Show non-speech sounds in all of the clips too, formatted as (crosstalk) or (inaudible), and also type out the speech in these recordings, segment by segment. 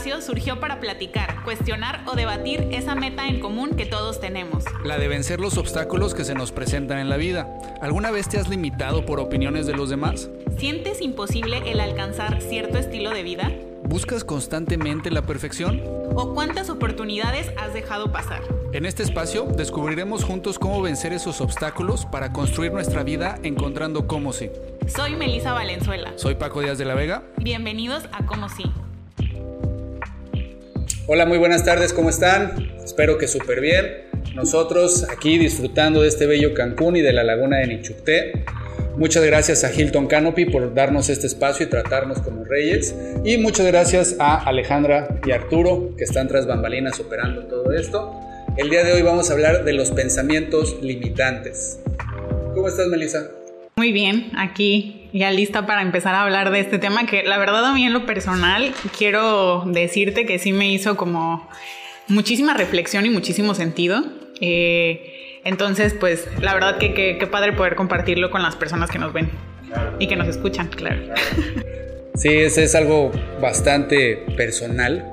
espacio surgió para platicar, cuestionar o debatir esa meta en común que todos tenemos. La de vencer los obstáculos que se nos presentan en la vida. ¿Alguna vez te has limitado por opiniones de los demás? ¿Sientes imposible el alcanzar cierto estilo de vida? ¿Buscas constantemente la perfección? ¿O cuántas oportunidades has dejado pasar? En este espacio descubriremos juntos cómo vencer esos obstáculos para construir nuestra vida encontrando cómo sí. Soy Melisa Valenzuela. Soy Paco Díaz de la Vega. Bienvenidos a Cómo sí. Hola, muy buenas tardes, ¿cómo están? Espero que súper bien. Nosotros aquí disfrutando de este bello Cancún y de la laguna de Nichucté. Muchas gracias a Hilton Canopy por darnos este espacio y tratarnos como reyes. Y muchas gracias a Alejandra y Arturo que están tras bambalinas operando todo esto. El día de hoy vamos a hablar de los pensamientos limitantes. ¿Cómo estás, Melissa? Muy bien, aquí ya lista para empezar a hablar de este tema que la verdad a mí en lo personal quiero decirte que sí me hizo como muchísima reflexión y muchísimo sentido. Eh, entonces, pues la verdad que qué padre poder compartirlo con las personas que nos ven y que nos escuchan, claro. Sí, ese es algo bastante personal.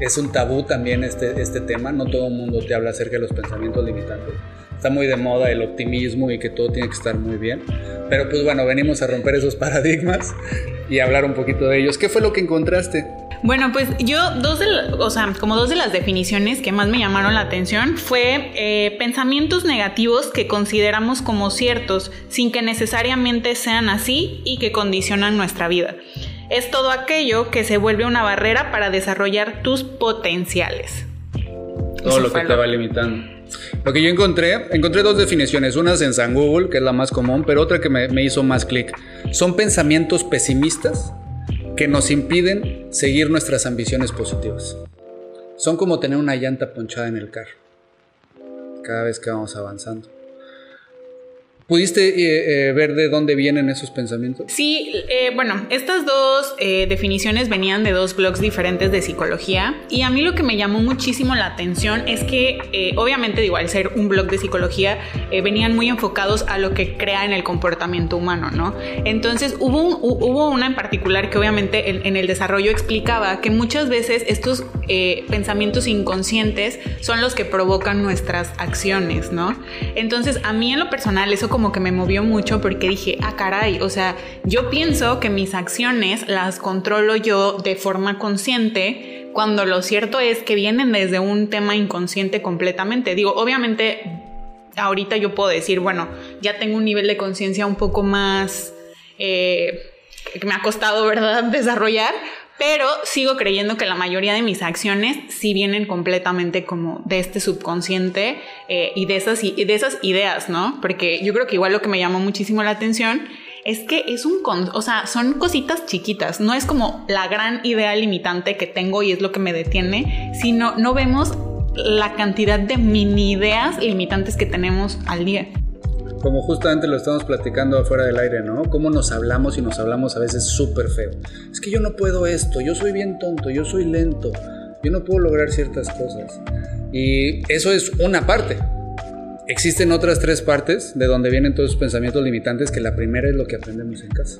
Es un tabú también este, este tema. No todo el mundo te habla acerca de los pensamientos limitantes está muy de moda el optimismo y que todo tiene que estar muy bien. Pero pues bueno, venimos a romper esos paradigmas y hablar un poquito de ellos. ¿Qué fue lo que encontraste? Bueno, pues yo dos de, o sea, como dos de las definiciones que más me llamaron la atención fue eh, pensamientos negativos que consideramos como ciertos sin que necesariamente sean así y que condicionan nuestra vida. Es todo aquello que se vuelve una barrera para desarrollar tus potenciales. Todo lo que te va limitando. Lo que yo encontré, encontré dos definiciones, unas en San Google, que es la más común, pero otra que me, me hizo más clic. Son pensamientos pesimistas que nos impiden seguir nuestras ambiciones positivas. Son como tener una llanta ponchada en el carro, cada vez que vamos avanzando. ¿Pudiste eh, eh, ver de dónde vienen esos pensamientos? Sí, eh, bueno, estas dos definiciones venían de dos blogs diferentes de psicología y a mí lo que me llamó muchísimo la atención es que obviamente digo, al ser un blog de psicología venían muy enfocados a lo que crea en el comportamiento humano, ¿no? Entonces hubo, hubo una en particular que obviamente en, el desarrollo explicaba que muchas veces estos pensamientos inconscientes son los que provocan nuestras acciones, ¿no? Entonces a mí en lo personal eso como como que me movió mucho porque dije, ah, caray, o sea, yo pienso que mis acciones las controlo yo de forma consciente, cuando lo cierto es que vienen desde un tema inconsciente completamente. Digo, obviamente, ahorita yo puedo decir, bueno, ya tengo un nivel de conciencia un poco más... Eh, que me ha costado, ¿verdad?, (laughs) desarrollar, pero sigo creyendo que la mayoría de mis acciones sí vienen completamente como de este subconsciente eh, y, de esas, y de esas ideas, ¿no? Porque yo creo que igual lo que me llamó muchísimo la atención es que es un, o sea, son cositas chiquitas, no es como la gran idea limitante que tengo y es lo que me detiene, sino no vemos la cantidad de mini ideas limitantes que tenemos al día como justamente lo estamos platicando afuera del aire, ¿no? Cómo nos hablamos y nos hablamos a veces súper feo. Es que yo no puedo esto, yo soy bien tonto, yo soy lento, yo no puedo lograr ciertas cosas. Y eso es una parte. Existen otras tres partes de donde vienen todos esos pensamientos limitantes, que la primera es lo que aprendemos en casa.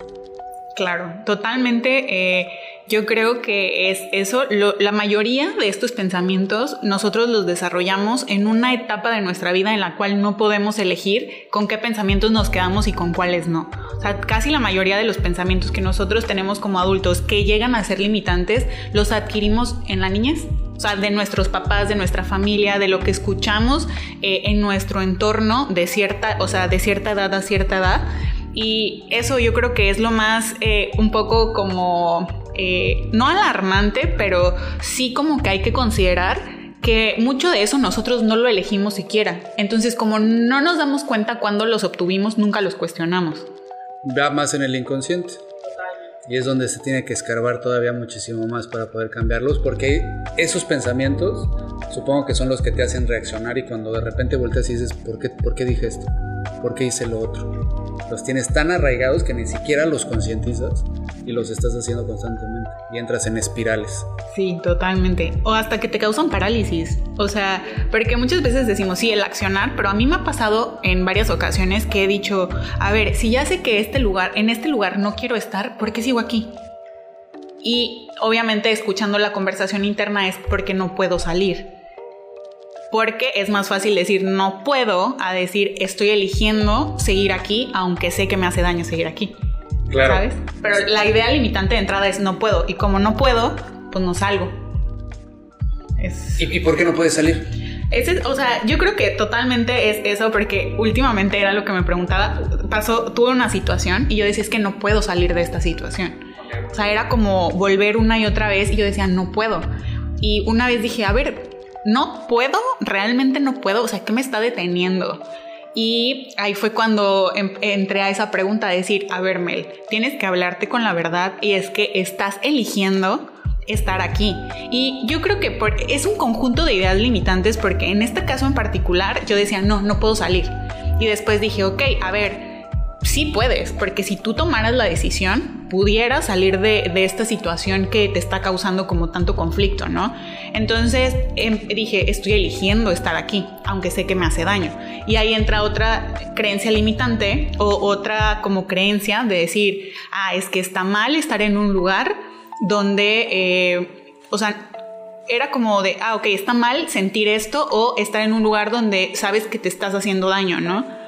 Claro, totalmente. Eh, yo creo que es eso. la mayoría de estos pensamientos nosotros los desarrollamos en una etapa de nuestra vida en la cual no podemos elegir con qué pensamientos nos quedamos y con cuáles no. O sea, casi la mayoría de los pensamientos que nosotros tenemos como adultos que llegan a ser limitantes los adquirimos en la niñez. O sea, de nuestros papás, de nuestra familia, de lo que escuchamos eh, en nuestro entorno de cierta, o sea, de cierta edad a cierta edad. Y eso yo creo que es lo más eh, un poco como, eh, no alarmante, pero sí como que hay que considerar que mucho de eso nosotros no lo elegimos siquiera. Entonces, como no nos damos cuenta cuando los obtuvimos, nunca los cuestionamos. Va más en el inconsciente. Y es donde se tiene que escarbar todavía muchísimo más para poder cambiarlos, porque esos pensamientos supongo que son los que te hacen reaccionar y cuando de repente volteas y dices, ¿por qué, ¿por qué dije esto? ¿Por qué hice lo otro? los tienes tan arraigados que ni siquiera los concientizas y los estás haciendo constantemente y entras en espirales. Sí, totalmente. O hasta que te causan parálisis. O sea, porque muchas veces decimos, sí, el accionar, pero a mí me ha pasado en varias ocasiones que he dicho, a ver, si ya sé que este lugar, en este lugar no quiero estar, ¿por qué sigo aquí? Y obviamente escuchando la conversación interna es porque no puedo salir. Porque es más fácil decir no puedo a decir estoy eligiendo seguir aquí, aunque sé que me hace daño seguir aquí. Claro. ¿Sabes? Pero la idea limitante de entrada es no puedo. Y como no puedo, pues no salgo. ¿Y, por qué no puedes salir? Ese, o sea, yo creo que totalmente es eso porque últimamente era lo que me preguntaba. Pasó, tuve una situación y yo decía es que no puedo salir de esta situación. O sea, era como volver una y otra vez y yo decía no puedo. Y una vez dije, a ver, no puedo, realmente no puedo, o sea, ¿qué me está deteniendo? Y ahí fue cuando em, entré a esa pregunta de decir, a ver Mel, tienes que hablarte con la verdad y es que estás eligiendo estar aquí. Y yo creo que es un conjunto de ideas limitantes porque en este caso en particular yo decía, no, no puedo salir. Y después dije, ok, a ver, sí puedes, porque si tú tomaras la decisión, pudieras salir de, esta situación que te está causando como tanto conflicto, ¿no? Entonces em, dije, estoy eligiendo estar aquí, aunque sé que me hace daño. Y ahí entra otra creencia limitante o otra como creencia de decir, ah, es que está mal estar en un lugar donde, eh, o sea, era como de, ah, ok, está mal sentir esto o estar en un lugar donde sabes que te estás haciendo daño, ¿no?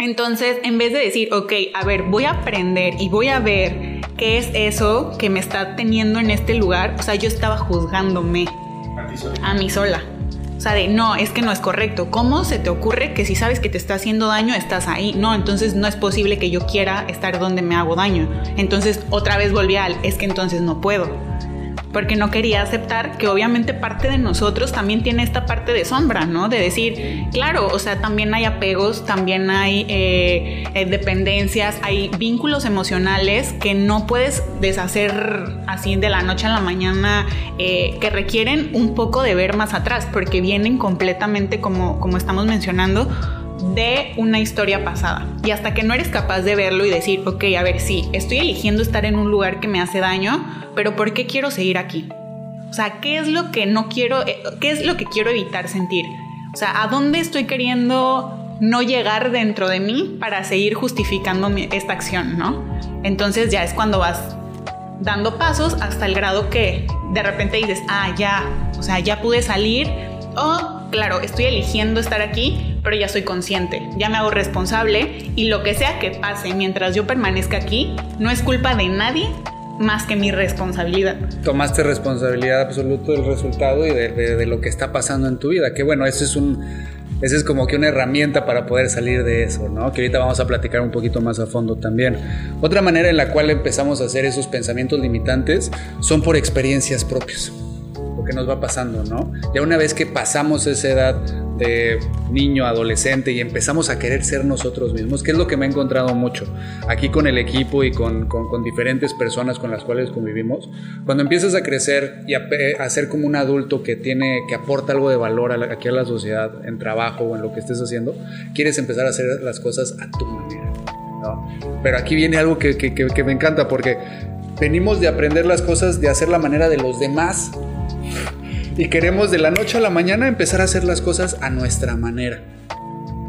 Entonces, en vez de decir, ok, a ver, voy a aprender y voy a ver qué es eso que me está teniendo en este lugar, o sea, yo estaba juzgándome a, mí sola. O sea, de no, es que no es correcto. ¿Cómo se te ocurre que si sabes que te está haciendo daño, estás ahí? No, entonces no es posible que yo quiera estar donde me hago daño. Entonces otra vez volví al, es que entonces no puedo porque no quería aceptar que obviamente parte de nosotros también tiene esta parte de sombra, ¿no? De decir, claro, o sea, también hay apegos, también hay eh, eh, dependencias, hay vínculos emocionales que no puedes deshacer así de la noche a la mañana, eh, que requieren un poco de ver más atrás, porque vienen completamente, como, como estamos mencionando, de una historia pasada. Y hasta que no eres capaz de verlo y decir, ok, a ver, sí, estoy eligiendo estar en un lugar que me hace daño, pero ¿por qué quiero seguir aquí? O sea, ¿qué es lo que no quiero, eh, qué es lo que quiero evitar sentir? O sea, ¿a dónde estoy queriendo no llegar dentro de mí para seguir justificando esta acción, no? Entonces ya es cuando vas dando pasos hasta el grado que de repente dices, ah, ya, o sea, ya pude salir, o claro, estoy eligiendo estar aquí, pero ya soy consciente, ya me hago responsable y lo que sea que pase mientras yo permanezca aquí, no es culpa de nadie más que mi responsabilidad. Tomaste responsabilidad absoluta del resultado y de, lo que está pasando en tu vida, que bueno, ese es un... Esa es como que una herramienta para poder salir de eso, ¿no? Que ahorita vamos a platicar un poquito más a fondo también. Otra manera en la cual empezamos a hacer esos pensamientos limitantes son por experiencias propias nos va pasando, ¿no? Ya una vez que pasamos esa edad de niño, adolescente y empezamos a querer ser nosotros mismos, que es lo que me he encontrado mucho aquí con el equipo y con, con, diferentes personas con las cuales convivimos, cuando empiezas a crecer y a, ser como un adulto que tiene, que aporta algo de valor aquí a la sociedad, en trabajo o en lo que estés haciendo, quieres empezar a hacer las cosas a tu manera. ¿no? Pero aquí viene algo que, que, que me encanta porque venimos de aprender las cosas de hacer la manera de los demás y queremos de la noche a la mañana empezar a hacer las cosas a nuestra manera.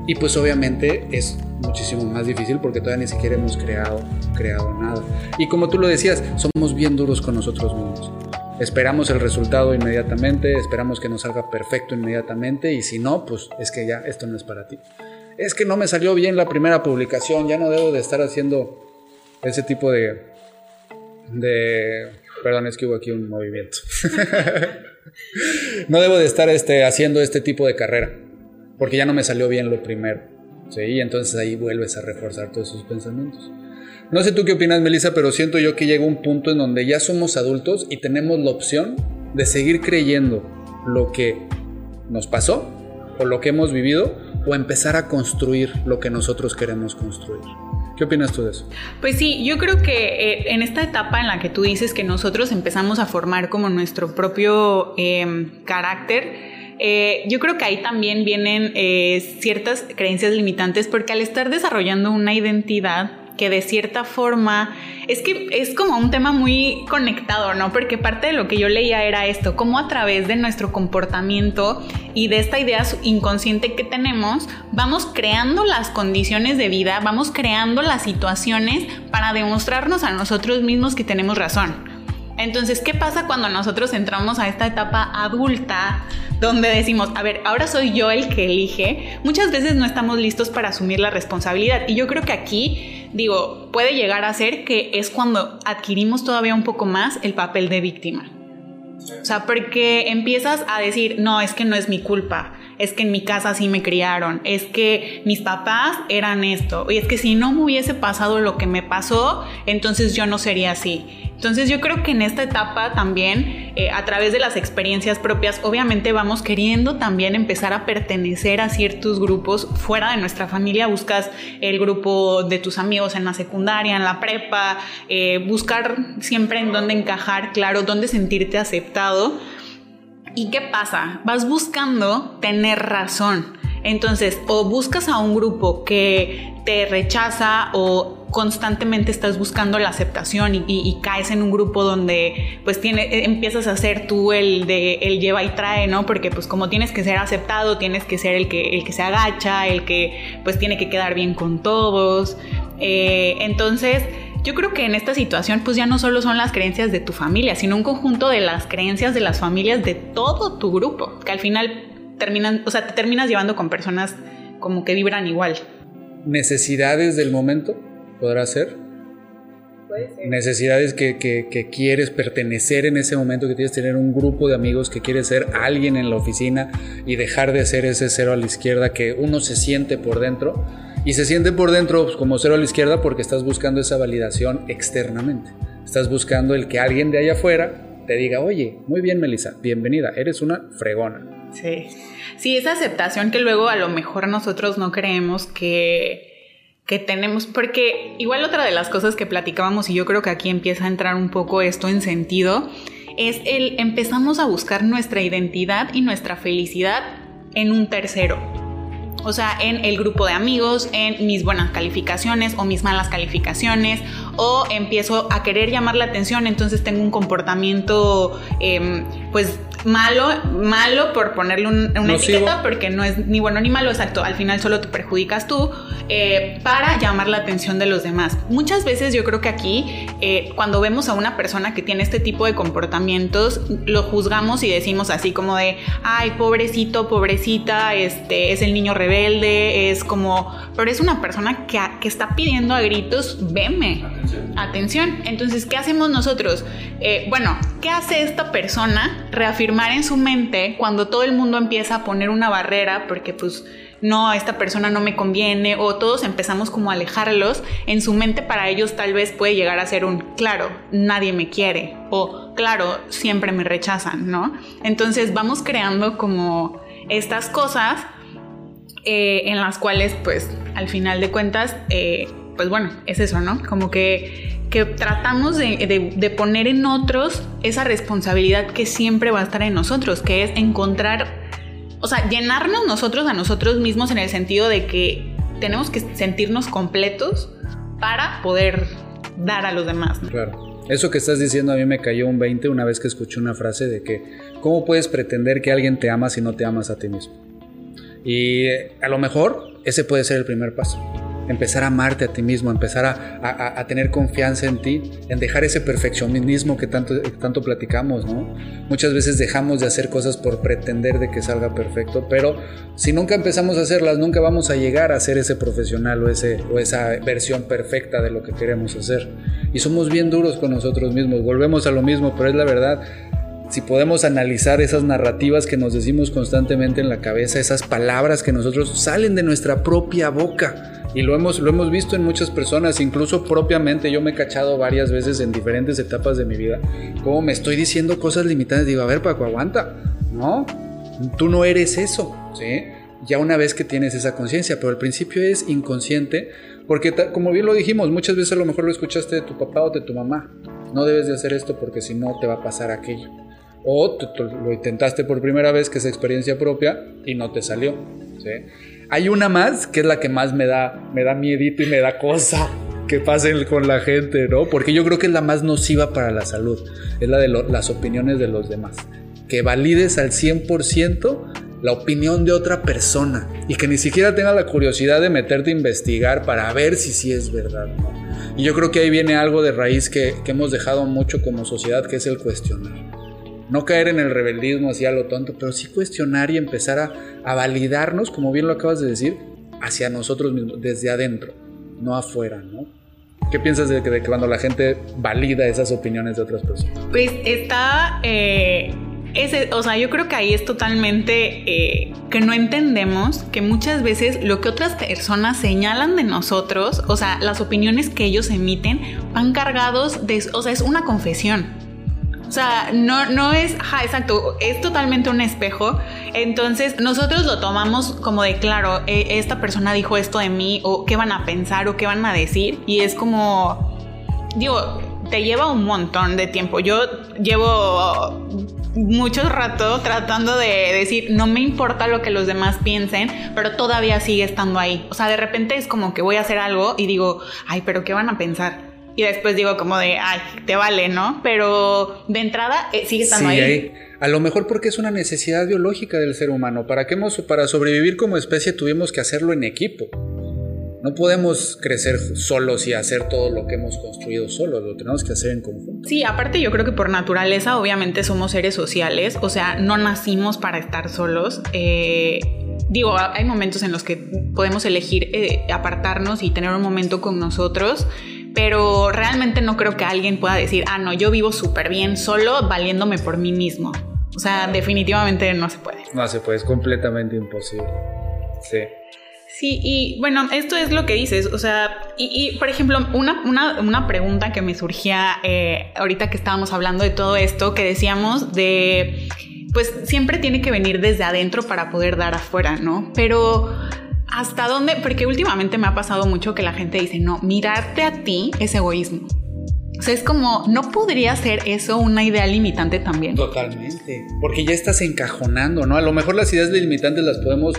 Y pues obviamente es muchísimo más difícil porque todavía ni siquiera hemos creado, creado nada. Y como tú lo decías, somos bien duros con nosotros mismos. Esperamos el resultado inmediatamente, esperamos que nos salga perfecto inmediatamente y si no, pues es que ya esto no es para ti. Es que no me salió bien la primera publicación, ya no debo de estar haciendo ese tipo de... de perdón, es que hubo aquí un movimiento. (laughs) no debo de estar este, haciendo este tipo de carrera, porque ya no me salió bien lo primero. ¿sí? Y entonces ahí vuelves a reforzar todos esos pensamientos. No sé tú qué opinas, Melissa, pero siento yo que llega un punto en donde ya somos adultos y tenemos la opción de seguir creyendo lo que nos pasó o lo que hemos vivido o empezar a construir lo que nosotros queremos construir. ¿Qué opinas tú de eso? Pues sí, yo creo que eh, en esta etapa en la que tú dices que nosotros empezamos a formar como nuestro propio em, carácter, eh, yo creo que ahí también vienen eh, ciertas creencias limitantes porque al estar desarrollando una identidad, que de cierta forma es que es como un tema muy conectado, ¿no? Porque parte de lo que yo leía era esto, cómo a través de nuestro comportamiento y de esta idea inconsciente que tenemos, vamos creando las condiciones de vida, vamos creando las situaciones para demostrarnos a nosotros mismos que tenemos razón. Entonces, ¿qué pasa cuando nosotros entramos a esta etapa adulta donde decimos, a ver, ahora soy yo el que elige? Muchas veces no estamos listos para asumir la responsabilidad. Y yo creo que aquí, digo, puede llegar a ser que es cuando adquirimos todavía un poco más el papel de víctima. O sea, porque empiezas a decir, no, es que no es mi culpa, es que en mi casa sí me criaron, es que mis papás eran esto, y es que si no me hubiese pasado lo que me pasó, entonces yo no sería así. Entonces yo creo que en esta etapa también, eh, a través de las experiencias propias, obviamente vamos queriendo también empezar a pertenecer a ciertos grupos fuera de nuestra familia. Buscas el grupo de tus amigos en la secundaria, en la prepa, eh, buscar siempre en dónde encajar, claro, dónde sentirte aceptado. ¿Y qué pasa? Vas buscando tener razón. Entonces, o buscas a un grupo que te rechaza o constantemente estás buscando la aceptación y, caes en un grupo donde pues tiene, eh, empiezas a ser tú el de el lleva y trae, ¿no? Porque pues como tienes que ser aceptado, tienes que ser el que, el que se agacha, el que pues tiene que quedar bien con todos. Eh, entonces, yo creo que en esta situación pues ya no solo son las creencias de tu familia, sino un conjunto de las creencias de las familias de todo tu grupo, que al final terminan, o sea, te terminas llevando con personas como que vibran igual. Necesidades del momento, podrá ser. Necesidades que, que, quieres pertenecer en ese momento, que quieres tener un grupo de amigos, que quieres ser alguien en la oficina y dejar de ser ese cero a la izquierda que uno se siente por dentro. Y se siente por dentro pues, como cero a la izquierda porque estás buscando esa validación externamente. Estás buscando el que alguien de allá afuera te diga, oye, muy bien Melissa, bienvenida, eres una fregona. Sí. Sí, esa aceptación que luego a lo mejor nosotros no creemos que, que tenemos, porque igual otra de las cosas que platicábamos y yo creo que aquí empieza a entrar un poco esto en sentido, es el empezamos a buscar nuestra identidad y nuestra felicidad en un tercero. O sea, en el grupo de amigos, en mis buenas calificaciones o mis malas calificaciones, o empiezo a querer llamar la atención, entonces tengo un comportamiento, em, pues malo, malo por ponerle una etiqueta, porque no es ni bueno ni malo, exacto, al final solo te perjudicas tú, eh, para llamar la atención de los demás. Muchas veces yo creo que aquí, eh, cuando vemos a una persona que tiene este tipo de comportamientos, lo juzgamos y decimos así como de, ay, pobrecito, pobrecita, este, es el niño rebelde, es como, pero es una persona que, que está pidiendo a gritos, veme, atención. Atención. Entonces, ¿qué hacemos nosotros? Eh, bueno, ¿qué hace esta persona? Reafirmar en su mente cuando todo el mundo empieza a poner una barrera, porque pues no, esta persona no me conviene, o todos empezamos como a alejarlos, en su mente para ellos tal vez puede llegar a ser un, claro, nadie me quiere, o claro, siempre me rechazan, ¿no? Entonces vamos creando como estas cosas eh, en las cuales pues al final de cuentas, eh, pues bueno, es eso, ¿no? Como que que tratamos de, poner en otros esa responsabilidad que siempre va a estar en nosotros, que es encontrar, o sea, llenarnos nosotros a nosotros mismos en el sentido de que tenemos que sentirnos completos para poder dar a los demás. Claro. Eso que estás diciendo a mí me cayó un 20 una vez que escuché una frase de que, ¿cómo puedes pretender que alguien te ama si no te amas a ti mismo? Y a lo mejor ese puede ser el primer paso empezar a amarte a ti mismo, empezar a, tener confianza en ti, en dejar ese perfeccionismo que tanto, tanto platicamos, ¿no? Muchas veces dejamos de hacer cosas por pretender de que salga perfecto, pero si nunca empezamos a hacerlas, nunca vamos a llegar a ser ese profesional o, ese, o esa versión perfecta de lo que queremos hacer. Y somos bien duros con nosotros mismos, volvemos a lo mismo, pero es la verdad si podemos analizar esas narrativas que nos decimos constantemente en la cabeza, esas palabras que nosotros salen de nuestra propia boca, y lo hemos, lo hemos visto en muchas personas, incluso propiamente yo me he cachado varias veces en diferentes etapas de mi vida, como me estoy diciendo cosas limitadas, digo, a ver Paco, aguanta, ¿no? Tú no eres eso, ¿sí? Ya una vez que tienes esa conciencia, pero al principio es inconsciente, porque como bien lo dijimos, muchas veces a lo mejor lo escuchaste de tu papá o de tu mamá, no debes de hacer esto porque si no te va a pasar aquello. O lo intentaste por primera vez, que es experiencia propia, y no te salió. ¿sí? Hay una más que es la que más me da, me da miedito y me da cosa que pasen con la gente, ¿no? Porque yo creo que es la más nociva para la salud. Es la de las opiniones de los demás. Que valides al 100% la opinión de otra persona y que ni siquiera tenga la curiosidad de meterte a investigar para ver si sí es verdad, ¿no? Y yo creo que ahí viene algo de raíz que, que hemos dejado mucho como sociedad, que es el cuestionar. No caer en el rebeldismo así lo tonto, pero sí cuestionar y empezar a, a validarnos, como bien lo acabas de decir, hacia nosotros mismos, desde adentro, no afuera, ¿no? ¿Qué piensas de que, cuando la gente valida esas opiniones de otras personas? Pues está... Eh, ese, o sea, yo creo que ahí es totalmente eh, que no entendemos que muchas veces lo que otras personas señalan de nosotros, o sea, las opiniones que ellos emiten, van cargados de, o sea, es una confesión. O sea, no, no es, exacto, es totalmente un espejo. Entonces, nosotros lo tomamos como de, claro, e, esta persona dijo esto de mí, o qué van a pensar, o qué van a decir. Y es como, digo, te lleva un montón de tiempo. Yo llevo mucho rato tratando de decir, no me importa lo que los demás piensen, pero todavía sigue estando ahí. O sea, de repente es como que voy a hacer algo y digo, ay, pero ¿qué van a pensar? Y después digo como de, ay, te vale, ¿no? Pero de entrada eh, sigue estando ahí. A lo mejor porque es una necesidad biológica del ser humano. ¿Para qué hemos, para sobrevivir como especie tuvimos que hacerlo en equipo? No podemos crecer solos y hacer todo lo que hemos construido solos, lo tenemos que hacer en conjunto. Sí, aparte yo creo que por naturaleza obviamente somos seres sociales, o sea, no nacimos para estar solos. Eh, digo, hay momentos en los que podemos elegir eh, apartarnos y tener un momento con nosotros pero realmente no creo que alguien pueda decir, ah, no, yo vivo súper bien solo valiéndome por mí mismo. O sea, definitivamente no se puede. No se puede, es completamente imposible. Sí. Sí, y bueno, esto es lo que dices, o sea, y, por ejemplo, una, una, una, pregunta que me surgía eh, ahorita que estábamos hablando de todo esto, que decíamos de, pues siempre tiene que venir desde adentro para poder dar afuera, ¿no? Pero ¿Hasta dónde? Porque últimamente me ha pasado mucho que la gente dice, no, mirarte a ti es egoísmo. O sea, es como, ¿no podría ser eso una idea limitante también? Totalmente, porque ya estás encajonando, ¿no? A lo mejor las ideas limitantes las podemos,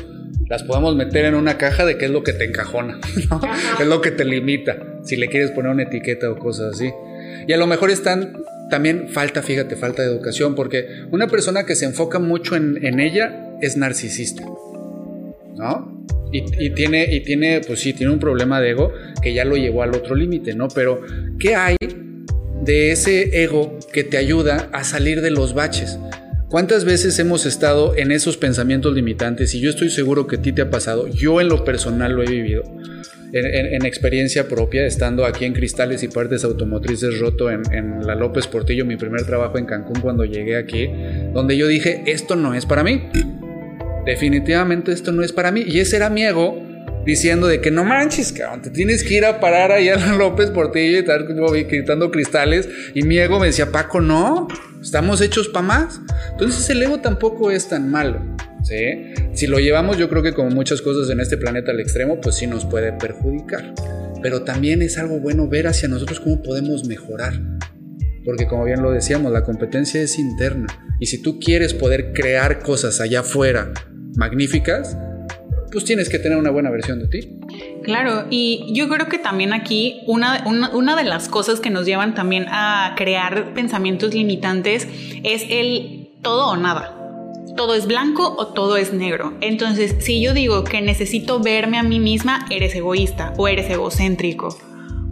las podemos meter en una caja de qué es lo que te encajona, (laughs) ¿no? Es lo que te limita, si le quieres poner una etiqueta o cosas así. Y a lo mejor están, también falta, fíjate, falta de educación, porque una persona que se enfoca mucho en, en ella es narcisista, ¿no? Y, tiene, y tiene, pues sí, tiene un problema de ego que ya lo llevó al otro límite, ¿no? Pero, ¿qué hay de ese ego que te ayuda a salir de los baches? ¿Cuántas veces hemos estado en esos pensamientos limitantes? Y yo estoy seguro que a ti te ha pasado. Yo en lo personal lo he vivido. En, experiencia propia, estando aquí en Cristales y Partes Automotrices Roto en, en, la López Portillo, mi primer trabajo en Cancún cuando llegué aquí, donde yo dije, esto no es para mí definitivamente esto no es para mí. Y ese era mi ego diciendo de que no manches, cabrón, te tienes que ir a parar allá a (laughs) López Portillo y estar gritando cristales. Y mi ego me decía, Paco, no, estamos hechos para más. Entonces el ego tampoco es tan malo. ¿sí? Si lo llevamos, yo creo que como muchas cosas en este planeta al extremo, pues sí nos puede perjudicar. Pero también es algo bueno ver hacia nosotros cómo podemos mejorar. Porque como bien lo decíamos, la competencia es interna. Y si tú quieres poder crear cosas allá afuera magníficas, pues tienes que tener una buena versión de ti. Claro, y yo creo que también aquí una, una, de las cosas que nos llevan también a crear pensamientos limitantes es el todo o nada. Todo es blanco o todo es negro. Entonces, si yo digo que necesito verme a mí misma, eres egoísta o eres egocéntrico.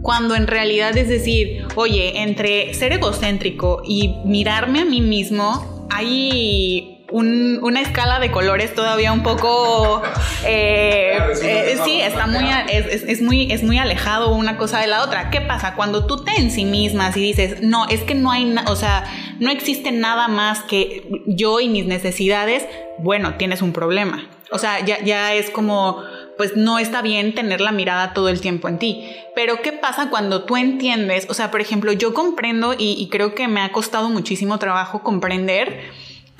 Cuando en realidad es decir, oye, entre ser egocéntrico y mirarme a mí mismo, hay una escala de colores todavía un poco (laughs) eh, eh, sí está muy es, muy es muy alejado una cosa de la otra qué pasa cuando tú te en sí mismas y dices no es que no hay o sea no existe nada más que yo y mis necesidades bueno tienes un problema o sea ya, ya es como pues no está bien tener la mirada todo el tiempo en ti. Pero ¿qué pasa cuando tú entiendes? O sea, por ejemplo, yo comprendo y creo que me ha costado muchísimo trabajo comprender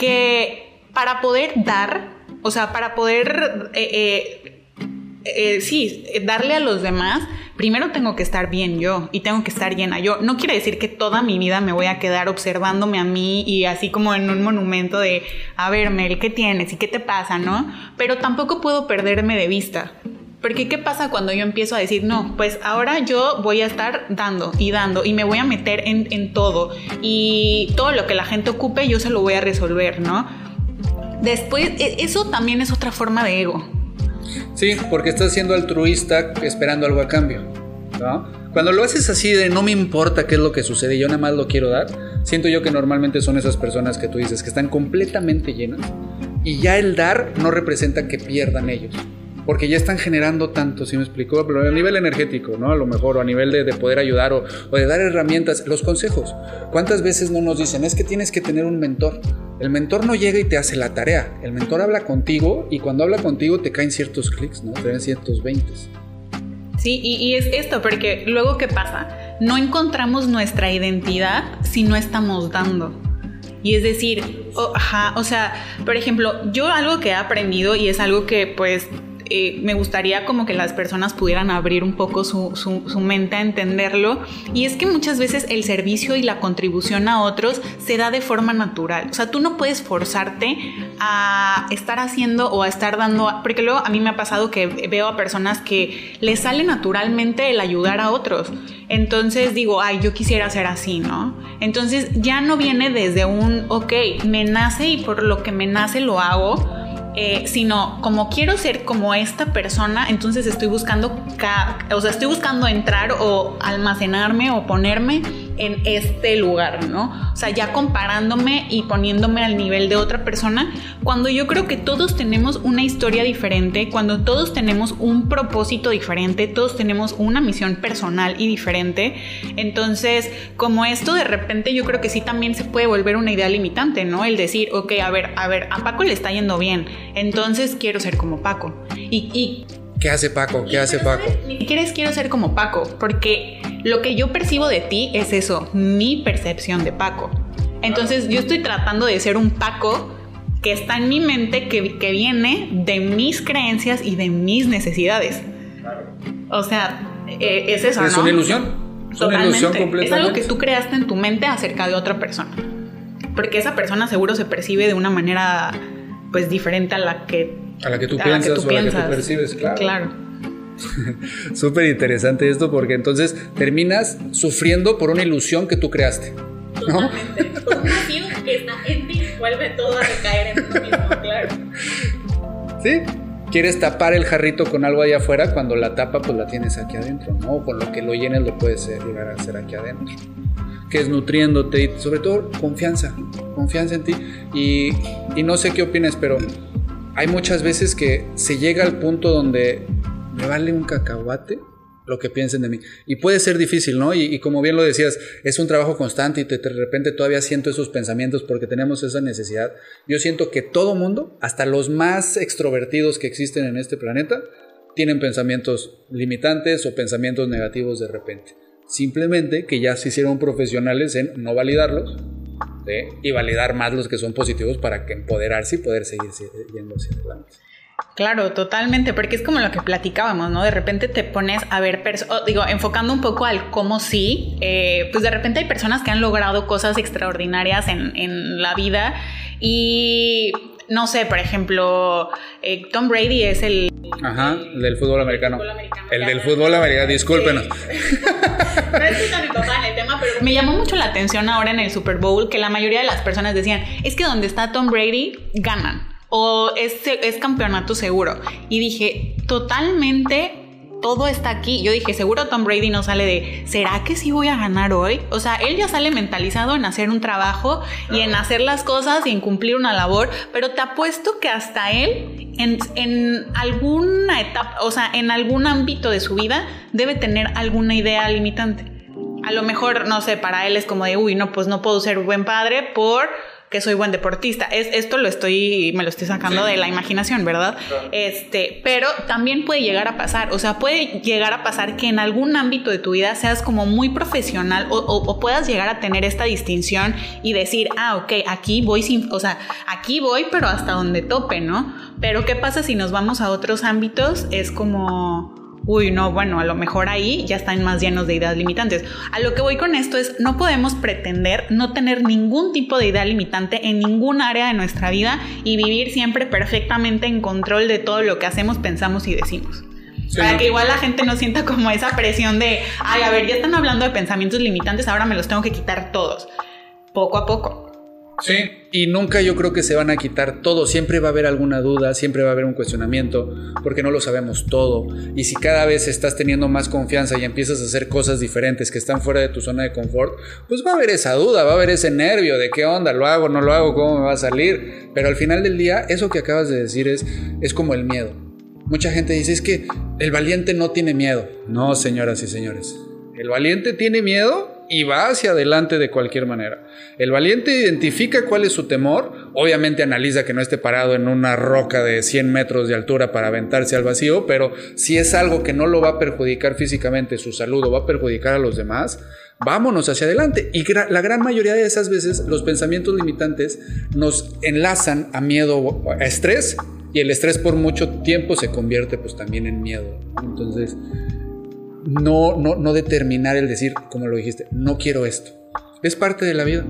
que para poder dar, o sea, para poder, eh, eh, eh, sí, darle a los demás, primero tengo que estar bien yo y tengo que estar llena yo. No quiere decir que toda mi vida me voy a quedar observándome a mí y así como en un monumento de, a ver, Mel, ¿qué tienes y qué te pasa, no? Pero tampoco puedo perderme de vista. Porque ¿qué pasa cuando yo empiezo a decir, no, pues ahora yo voy a estar dando y dando y me voy a meter en, todo y todo lo que la gente ocupe yo se lo voy a resolver, ¿no? Después, e, eso también es otra forma de ego. Sí, porque estás siendo altruista esperando algo a cambio. Cuando lo haces así de no me importa qué es lo que sucede, yo nada más lo quiero dar, siento yo que normalmente son esas personas que tú dices que están completamente llenas y ya el dar no representa que pierdan ellos. Porque ya están generando tanto, si me explicó, pero a nivel energético, ¿no? A lo mejor, o a nivel de, poder ayudar o, o, de dar herramientas, los consejos. ¿Cuántas veces no nos dicen, es que tienes que tener un mentor? El mentor no llega y te hace la tarea. El mentor habla contigo y cuando habla contigo te caen ciertos clics, ¿no? Te caen ciertos 20. Sí, y, es esto, porque luego ¿qué pasa? No encontramos nuestra identidad si no estamos dando. Y es decir, ajá, o sea, por ejemplo, yo algo que he aprendido y es algo que pues eh, me gustaría como que las personas pudieran abrir un poco su, su, mente a entenderlo. Y es que muchas veces el servicio y la contribución a otros se da de forma natural. O sea, tú no puedes forzarte a estar haciendo o a estar dando, porque luego a mí me ha pasado que veo a personas que les sale naturalmente el ayudar a otros. Entonces digo, ay, yo quisiera ser así, ¿no? Entonces ya no viene desde un, ok, me nace y por lo que me nace lo hago eh, sino como quiero ser como esta persona, entonces estoy buscando, o sea, estoy buscando entrar o almacenarme o ponerme en este lugar, ¿no? O sea, ya comparándome y poniéndome al nivel de otra persona, cuando yo creo que todos tenemos una historia diferente, cuando todos tenemos un propósito diferente, todos tenemos una misión personal y diferente, entonces, como esto de repente yo creo que sí también se puede volver una idea limitante, ¿no? El decir, ok, a ver, a ver, a Paco le está yendo bien, entonces quiero ser como Paco. Y, ¿Qué hace Paco? ¿Qué hace Paco? Ni siquiera quiero ser como Paco, porque lo que yo percibo de ti es eso, mi percepción de Paco. Entonces yo estoy tratando de ser un Paco que está en mi mente, que, que viene de mis creencias y de mis necesidades. O sea, eh, es eso, es ¿no? una ilusión. Es una ilusión completamente. Es algo que tú creaste en tu mente acerca de otra persona. Porque esa persona seguro se percibe de una manera pues diferente a la que a la que tú piensas o a la que tú percibes, claro. Claro. (laughs) Súper interesante esto porque entonces terminas sufriendo por una ilusión que tú creaste. ¿no? (laughs) Por un vacío que está en ti, vuelve todo a recaer en ti mismo, claro. (laughs) Sí, quieres tapar el jarrito con algo allá afuera cuando la tapa pues la tienes aquí adentro, ¿no? Con lo que lo llenes lo puedes llegar a hacer aquí adentro que es nutriéndote y sobre todo confianza, confianza en ti. Y, y no sé qué opinas, pero hay muchas veces que se llega al punto donde me vale un cacahuate lo que piensen de mí. Y puede ser difícil, ¿no? Y, como bien lo decías, es un trabajo constante y de repente todavía siento esos pensamientos porque tenemos esa necesidad. Yo siento que todo mundo, hasta los más extrovertidos que existen en este planeta, tienen pensamientos limitantes o pensamientos negativos de repente. Simplemente que ya se hicieron profesionales en no validarlos y validar más los que son positivos para que empoderarse y poder seguir yendo hacia adelante. Claro, totalmente, porque es como lo que platicábamos, ¿no? De repente te pones a ver, digo, enfocando un poco al cómo sí, eh, pues de repente hay personas que han logrado cosas extraordinarias en, en la vida y no sé, por ejemplo, eh, Tom Brady es el... Ajá, el del fútbol americano. El del fútbol americano, discúlpenos. no es mi papá en el tema, pero me llamó mucho la atención ahora en el Super Bowl que la mayoría de las personas decían, es que donde está Tom Brady, ganan. O es, es campeonato seguro. Y dije, totalmente todo está aquí. Yo dije, seguro Tom Brady no sale de, ¿será que sí voy a ganar hoy? O sea, él ya sale mentalizado en hacer un trabajo y en hacer las cosas y en cumplir una labor, pero te apuesto que hasta él, en, en alguna etapa, o sea, en algún ámbito de su vida, debe tener alguna idea limitante. A lo mejor, no sé, para él es como de, uy, no, pues no puedo ser buen padre por que soy buen deportista. Es, esto lo estoy, me lo estoy sacando de la imaginación, ¿verdad? Este, pero también puede llegar a pasar, o sea, puede llegar a pasar que en algún ámbito de tu vida seas como muy profesional o, puedas llegar a tener esta distinción y decir, ah, ok, aquí voy sin, o sea, aquí voy, pero hasta donde tope, ¿no? Pero ¿qué pasa si nos vamos a otros ámbitos? Es como uy, no, bueno, a lo mejor ahí ya están más llenos de ideas limitantes. A lo que voy con esto es, no podemos pretender no tener ningún tipo de idea limitante en ningún área de nuestra vida y vivir siempre perfectamente en control de todo lo que hacemos, pensamos y decimos. Para que igual la gente no sienta como esa presión de, ay, a ver, ya están hablando de pensamientos limitantes, ahora me los tengo que quitar todos. Poco a poco Sí, y nunca yo creo que se van a quitar todo, siempre va a haber alguna duda, siempre va a haber un cuestionamiento, porque no lo sabemos todo. Y si cada vez estás teniendo más confianza y empiezas a hacer cosas diferentes que están fuera de tu zona de confort, pues va a haber esa duda, va a haber ese nervio de qué onda, lo hago, no lo hago, cómo me va a salir. Pero al final del día, eso que acabas de decir es, es como el miedo. Mucha gente dice, es que el valiente no tiene miedo. No, señoras y señores. El valiente tiene miedo y va hacia adelante de cualquier manera. El valiente identifica cuál es su temor, obviamente analiza que no esté parado en una roca de 100 metros de altura para aventarse al vacío, pero si es algo que no lo va a perjudicar físicamente su salud o va a perjudicar a los demás, vámonos hacia adelante. Y la gran mayoría de esas veces los pensamientos limitantes nos enlazan a miedo, a estrés, y el estrés por mucho tiempo se convierte pues también en miedo. Entonces, no, no, no determinar el decir, como lo dijiste, no quiero esto. Es parte de la vida.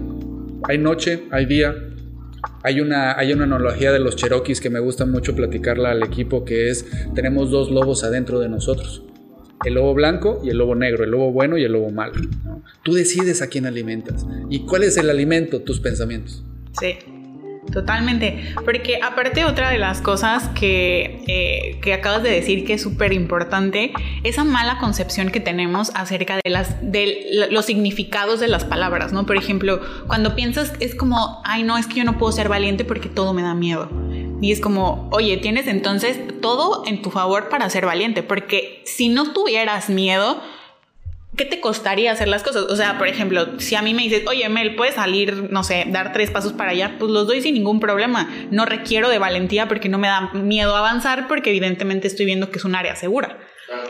Hay noche, hay día. Hay una, hay una analogía de los cherokees que me gusta mucho platicarla al equipo, que es, tenemos dos lobos adentro de nosotros. El lobo blanco y el lobo negro, el lobo bueno y el lobo malo. Tú decides a quién alimentas. ¿Y cuál es el alimento? Tus pensamientos. Sí. Totalmente, porque aparte otra de las cosas que, eh, que acabas de decir que es súper importante, esa mala concepción que tenemos acerca de, las, de los significados de las palabras, ¿no? Por ejemplo, cuando piensas es como, ay no, es que yo no puedo ser valiente porque todo me da miedo. Y es como, oye, tienes entonces todo en tu favor para ser valiente, porque si no tuvieras miedo, ¿qué te costaría hacer las cosas? O sea, por ejemplo, si a mí me dices, oye, Mel, puedes salir, no sé, dar tres pasos para allá, pues los doy sin ningún problema. No requiero de valentía porque no me da miedo avanzar porque evidentemente estoy viendo que es un área segura.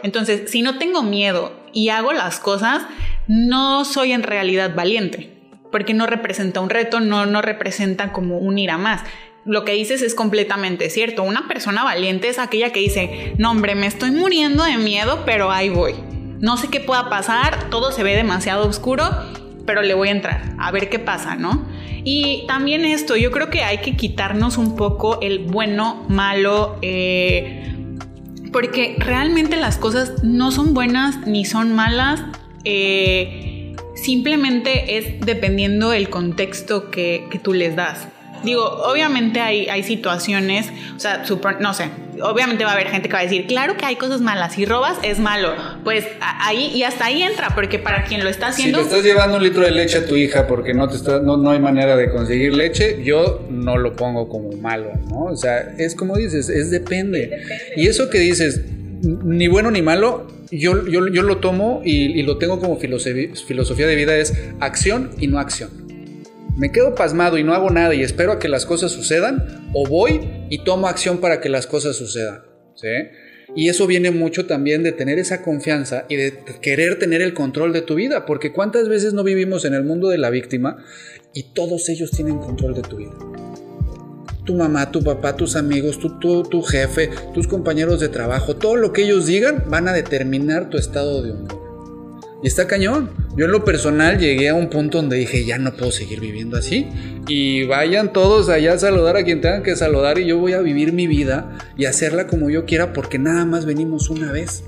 Entonces, si no tengo miedo y hago las cosas, no soy en realidad valiente, porque no representa un reto, no, no representa como un ir a más lo que dices es completamente cierto. Una persona valiente es aquella que dice, no hombre, me estoy muriendo de miedo, pero ahí voy no sé qué pueda pasar, todo se ve demasiado oscuro, pero le voy a entrar a ver qué pasa, ¿no? Y también esto, yo creo que hay que quitarnos un poco el bueno, malo, eh, porque realmente las cosas no son buenas ni son malas. Eh, simplemente es dependiendo el contexto que tú les das. Digo, obviamente hay, hay situaciones, o sea, no sé, obviamente va a haber gente que va a decir, claro que hay cosas malas, si robas es malo. Pues ahí y hasta ahí entra, porque para quien lo está haciendo... Si le estás llevando un litro de leche a tu hija porque no, te está, no, no hay manera de conseguir leche, yo no lo pongo como malo, ¿no? O sea, es como dices, es depende. Y eso que dices, ni bueno ni malo, yo, yo, yo lo tomo y, y lo tengo como filosofía de vida, es acción y no acción me quedo pasmado y no hago nada y espero a que las cosas sucedan, o voy y tomo acción para que las cosas sucedan. ¿sí? Y eso viene mucho también de tener esa confianza y de querer tener el control de tu vida, porque cuántas veces no vivimos en el mundo de la víctima y todos ellos tienen control de tu vida. Tu mamá, tu papá, tus amigos, tu, tu, tu jefe, tus compañeros de trabajo, todo lo que ellos digan van a determinar tu estado de humor. Y está cañón. Yo en lo personal llegué a un punto donde dije, ya no puedo seguir viviendo así. Y vayan todos allá a saludar a quien tengan que saludar y yo voy a vivir mi vida y hacerla como yo quiera porque nada más venimos una vez.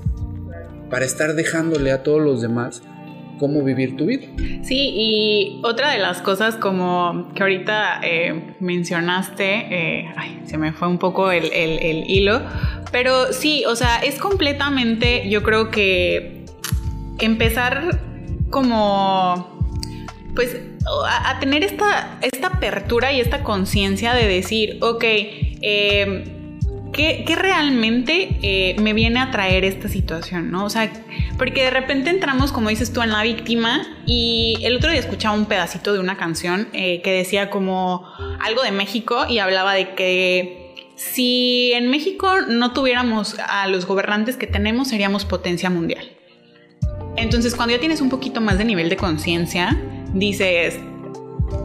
Para estar dejándole a todos los demás cómo vivir tu vida. Sí, y otra de las cosas como que ahorita eh, mencionaste, eh, ay, se me fue un poco el, el hilo, pero sí, o sea, es completamente, yo creo que empezar como, pues, a, tener esta, esta apertura y esta conciencia de decir, ok, em, ¿qué, realmente eh, me viene a traer esta situación? ¿no? O sea, porque de repente entramos, como dices tú, en la víctima y el otro día escuchaba un pedacito de una canción eh, que decía como algo de México y hablaba de que si en México no tuviéramos a los gobernantes que tenemos, seríamos potencia mundial. Entonces, cuando ya tienes un poquito más de nivel de conciencia, dices,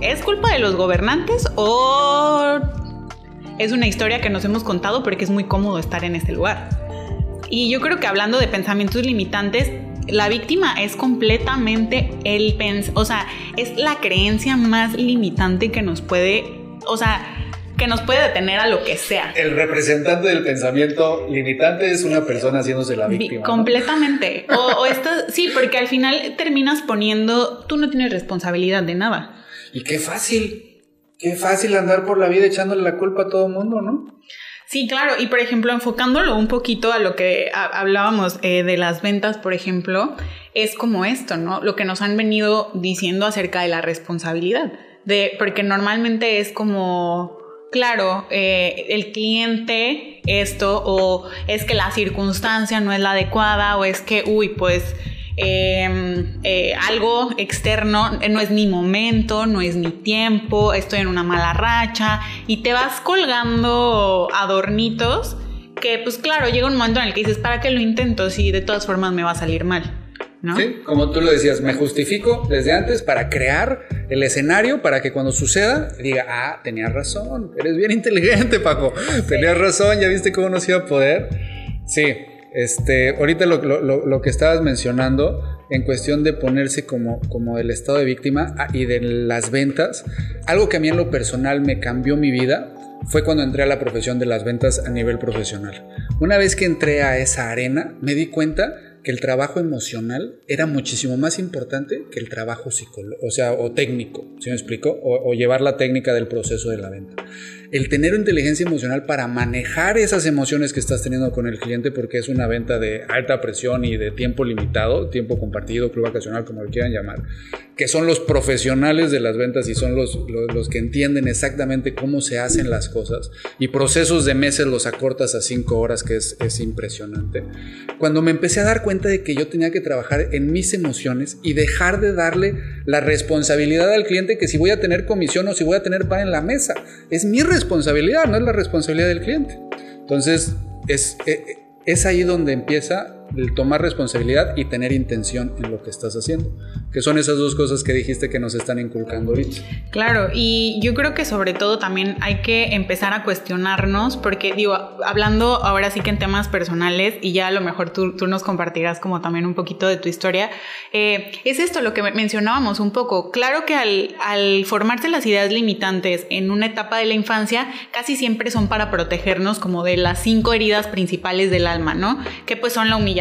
¿es culpa de los gobernantes o es una historia que nos hemos contado porque es muy cómodo estar en este lugar? Y yo creo que hablando de pensamientos limitantes, la víctima es completamente el pens, o sea, es la creencia más limitante que nos puede, o sea, que nos puede detener a lo que sea. El representante del pensamiento limitante es una persona haciéndose la víctima. Completamente. (laughs) O, sí, porque al final terminas poniendo, tú no tienes responsabilidad de nada. Y qué fácil. qué fácil andar por la vida echándole la culpa a todo el mundo, ¿no? Sí, claro. Y por ejemplo, enfocándolo un poquito a lo que hablábamos eh, de las ventas, por ejemplo, es como esto, ¿no? Lo que nos han venido diciendo acerca de la responsabilidad. De, porque normalmente es como, claro, eh, el cliente esto, o es que la circunstancia no es la adecuada, o es que, uy, pues Em, eh, algo externo, no es mi momento, no es mi tiempo, estoy en una mala racha y te vas colgando adornitos que pues claro, llega un momento en el que dices, ¿para qué lo intento si de todas formas me va a salir mal? ¿No? Sí, como tú lo decías, me justifico desde antes para crear el escenario para que cuando suceda diga, ah, tenías razón, eres bien inteligente, Paco, tenías razón, ya viste cómo nos iba a poder. Sí, este, ahorita lo, que estabas mencionando en cuestión de ponerse como, como el estado de víctima ah, y de las ventas, algo que a mí en lo personal me cambió mi vida fue cuando entré a la profesión de las ventas a nivel profesional. Una vez que entré a esa arena, me di cuenta que el trabajo emocional era muchísimo más importante que el trabajo psicológico, o sea, o técnico, ¿sí me explico? O, o, llevar la técnica del proceso de la venta. El tener inteligencia emocional para manejar esas emociones que estás teniendo con el cliente, porque es una venta de alta presión y de tiempo limitado, tiempo compartido, club vacacional, como lo quieran llamar, que son los profesionales de las ventas y son los, los, que entienden exactamente cómo se hacen las cosas y procesos de meses los acortas a cinco horas, que es, es impresionante. Cuando me empecé a dar cuenta de que yo tenía que trabajar en mis emociones y dejar de darle la responsabilidad al cliente que si voy a tener comisión o si voy a tener pan en la mesa. Es mi responsabilidad, no es la responsabilidad del cliente. Entonces, es, eh, es ahí donde empieza el tomar responsabilidad y tener intención en lo que estás haciendo, que son esas dos cosas que dijiste que nos están inculcando ahorita. Claro, y yo creo que sobre todo también hay que empezar a cuestionarnos, porque digo, hablando ahora sí que en temas personales, y ya a lo mejor tú, tú nos compartirás como también un poquito de tu historia, eh, es esto lo que mencionábamos un poco. Claro que al, al formarse las ideas limitantes en una etapa de la infancia, casi siempre son para protegernos como de las cinco heridas principales del alma, ¿no? Que pues son la humillación,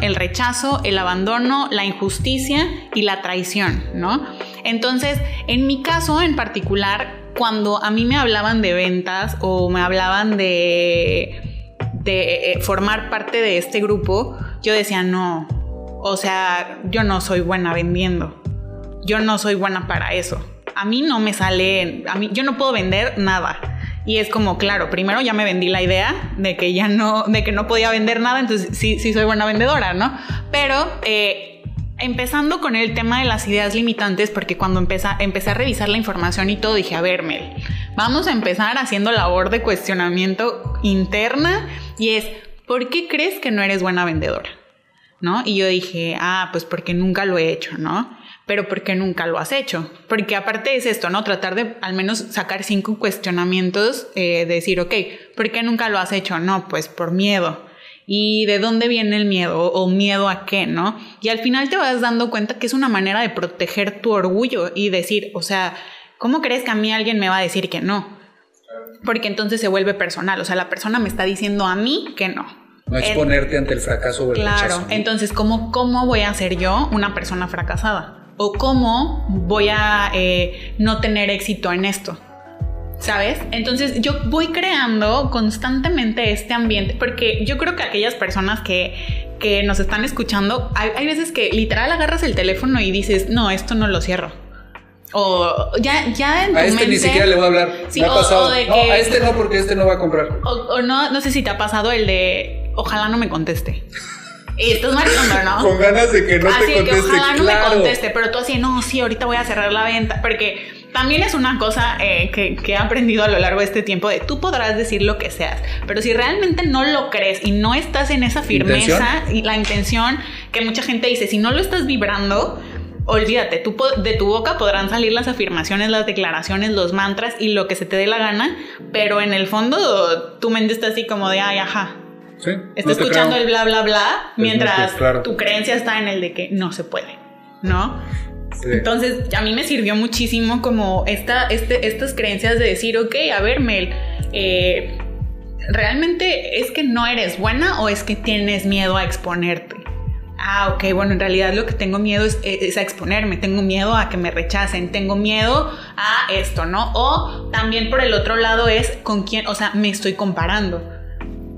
el rechazo, el abandono, la injusticia y la traición, ¿no? Entonces, en mi caso en particular, cuando a mí me hablaban de ventas o me hablaban de, de eh, formar parte de este grupo, yo decía, no, o sea, yo no soy buena vendiendo, yo no soy buena para eso. A mí no me sale, a mí, yo no puedo vender nada. Y es como, claro, primero ya me vendí la idea de que ya no, de que no podía vender nada, entonces sí, sí soy buena vendedora, ¿no? Pero eh, empezando con el tema de las ideas limitantes, porque cuando empecé, empecé a revisar la información y todo, dije, a ver, Mel, vamos a empezar haciendo labor de cuestionamiento interna y es, ¿por qué crees que no eres buena vendedora? ¿No? Y yo dije, ah, pues porque nunca lo he hecho, ¿no? Pero ¿por qué nunca lo has hecho? Porque aparte es esto, ¿no? Tratar de al menos sacar cinco cuestionamientos, eh, decir, ok, ¿por qué nunca lo has hecho? No, pues por miedo. ¿Y de dónde viene el miedo? ¿O miedo a qué, no? Y al final te vas dando cuenta que es una manera de proteger tu orgullo y decir, o sea, ¿cómo crees que a mí alguien me va a decir que no? Porque entonces se vuelve personal, o sea, la persona me está diciendo a mí que no. No exponerte ante el fracaso o el claro, rechazo. Claro, entonces, ¿cómo, ¿cómo voy a ser yo una persona fracasada? O cómo voy a eh, no tener éxito en esto. ¿Sabes? Entonces yo voy creando constantemente este ambiente, porque yo creo que aquellas personas que, que nos están escuchando, hay, veces que literal agarras el teléfono y dices, no, esto no lo cierro. O ya, ya en A este ni siquiera le voy a hablar. Sí, ha pasado. no, a este no, porque este no va a comprar. O, no, no sé si te ha pasado el de ojalá no me conteste. Y estás marcando, ¿no? Con ganas de que no te conteste. Que ojalá no me conteste, pero tú así, no, sí, ahorita voy a cerrar la venta. Porque también es una cosa eh, que, que, he aprendido a lo largo de este tiempo de tú podrás decir lo que seas, pero si realmente no lo crees y no estás en esa firmeza y la intención que mucha gente dice, si no lo estás vibrando, olvídate, tú, de tu boca podrán salir las afirmaciones, las declaraciones, los mantras y lo que se te dé la gana, pero en el fondo tu mente está así como de, ay, ajá, está escuchando el bla, bla, bla, mientras tu creencia está en el de que no se puede, ¿no? Entonces, a mí me sirvió muchísimo como esta, este, estas creencias de decir, ok, a ver, Mel, eh, ¿realmente es que no eres buena o es que tienes miedo a exponerte? ah, ok, bueno, en realidad lo que tengo miedo es, es, a exponerme, tengo miedo a que me rechacen, tengo miedo a esto, ¿no? O también por el otro lado es con quién, o sea, me estoy comparando.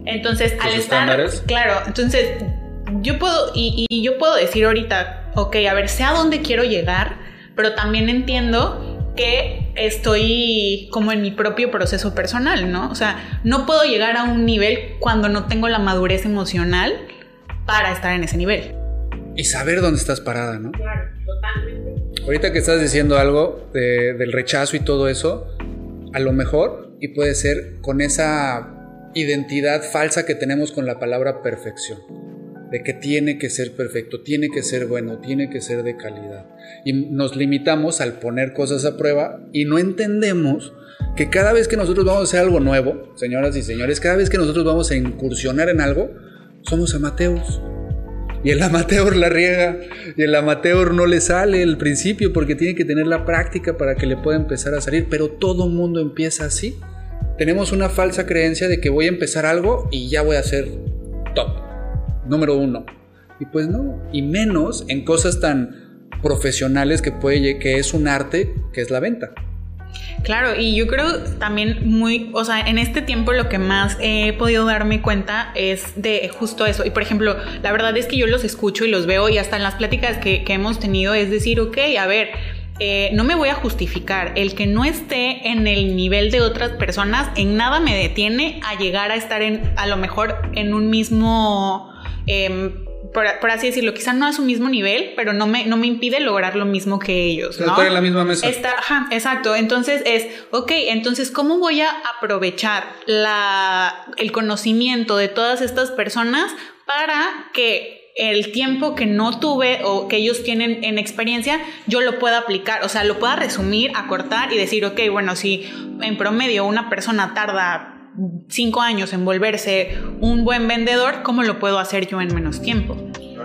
Entonces, al estar, claro, entonces yo puedo, y, y yo puedo decir ahorita, ok, a ver, sé a dónde quiero llegar, pero también entiendo que estoy como en mi propio proceso personal, ¿no? O sea, no puedo llegar a un nivel cuando no tengo la madurez emocional para estar en ese nivel. Y saber dónde estás parada, ¿no? Claro, totalmente. Ahorita que estás diciendo algo del rechazo y todo eso, a lo mejor, y puede ser con esa identidad falsa que tenemos con la palabra perfección de que tiene que ser perfecto, tiene que ser bueno, tiene que ser de calidad. Y nos limitamos al poner cosas a prueba y no entendemos que cada vez que nosotros vamos a hacer algo nuevo, señoras y señores, cada vez que nosotros vamos a incursionar en algo, somos amateurs. Y el amateur la riega, y el amateur no le sale el principio porque tiene que tener la práctica para que le pueda empezar a salir, pero todo mundo empieza así. Tenemos una falsa creencia de que voy a empezar algo y ya voy a ser top número uno. Y pues no, y menos en cosas tan profesionales que puede que es un arte, que es la venta. Claro, y yo creo también muy, o sea, en este tiempo lo que más he podido darme cuenta es de justo eso. Y por ejemplo, la verdad es que yo los escucho y los veo y hasta en las pláticas que, que hemos tenido es decir, ok, a ver, eh, no me voy a justificar. El que no esté en el nivel de otras personas en nada me detiene a llegar a estar en, a lo mejor en un mismo, em, por, así decirlo, quizá no a su mismo nivel, pero no me, no me impide lograr lo mismo que ellos. ¿no? Estar en la misma mesa. ajá, exacto. Entonces es, ok, entonces, ¿cómo voy a aprovechar la, el conocimiento de todas estas personas para que el tiempo que no tuve o que ellos tienen en experiencia, yo lo pueda aplicar, o sea, lo pueda resumir, acortar y decir, ok, bueno, si en promedio una persona tarda cinco años en volverse un buen vendedor, ¿cómo lo puedo hacer yo en menos tiempo?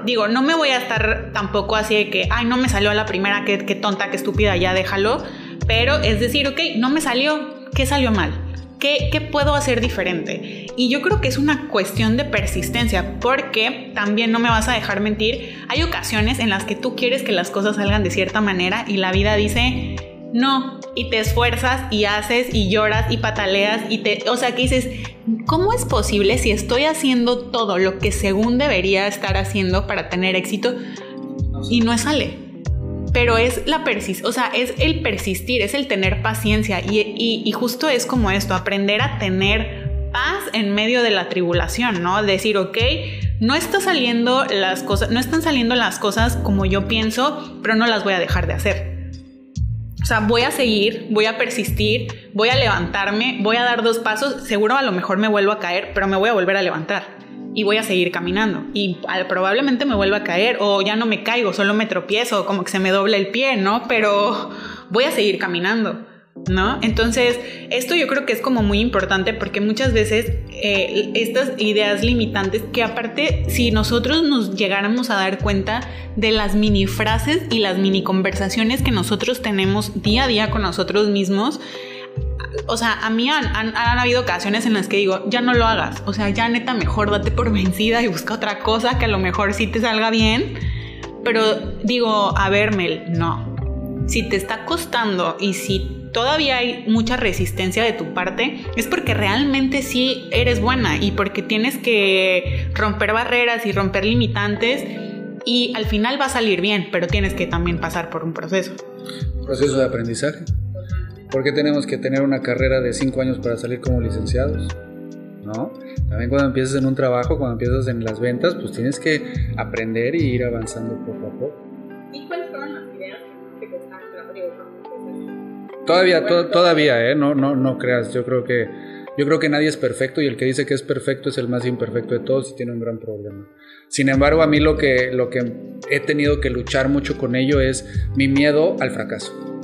Digo, no me voy a estar tampoco así de que, ay, no me salió a la primera, qué, qué tonta, qué estúpida, ya déjalo. Pero es decir, ok, no me salió, ¿qué salió mal? ¿Qué, puedo hacer diferente? Y yo creo que es una cuestión de persistencia, porque también no me vas a dejar mentir, hay ocasiones en las que tú quieres que las cosas salgan de cierta manera y la vida dice, no, y te esfuerzas y haces y lloras y pataleas y te, o sea, que dices, ¿cómo es posible si estoy haciendo todo lo que según debería estar haciendo para tener éxito y no sale? Pero es la persist, o sea, es el persistir, es el tener paciencia y, justo es como esto, aprender a tener paz en medio de la tribulación, ¿no? Decir, ok, no está saliendo las cosas, no están saliendo las cosas como yo pienso, pero no las voy a dejar de hacer. O sea, voy a seguir, voy a persistir, voy a levantarme, voy a dar dos pasos, seguro a lo mejor me vuelvo a caer, pero me voy a volver a levantar y voy a seguir caminando. Y probablemente me vuelva a caer o ya no me caigo, solo me tropiezo, como que se me dobla el pie, ¿no? Pero voy a seguir caminando. ¿No? Entonces, esto yo creo que es como muy importante porque muchas veces eh, estas ideas limitantes, que aparte, si nosotros nos llegáramos a dar cuenta de las mini frases y las mini conversaciones que nosotros tenemos día a día con nosotros mismos, o sea, a mí han, han, habido ocasiones en las que digo, ya no lo hagas, o sea, ya neta, mejor date por (laughs) vencida y busca otra cosa que a lo mejor sí te salga bien, pero digo, a ver, Mel, no. Si te está costando y si todavía hay mucha resistencia de tu parte, es porque realmente sí eres buena y porque tienes que romper barreras y romper limitantes y al final va a salir bien, pero tienes que también pasar por un proceso. Proceso de aprendizaje. ¿Por qué tenemos que tener una carrera de cinco años para salir como licenciados? ¿No? También cuando empiezas en un trabajo, cuando empiezas en las ventas, pues tienes que aprender y ir avanzando poco a poco. ¿Y cuáles fueron las ideas que te costaron Todavía, todavía, ¿eh? No, no, no creas. Yo creo que yo creo que nadie es perfecto y el que dice que es perfecto es el más imperfecto de todos y tiene un gran problema. Sin embargo, a mí lo que, lo que he tenido que luchar mucho con ello es mi miedo al fracaso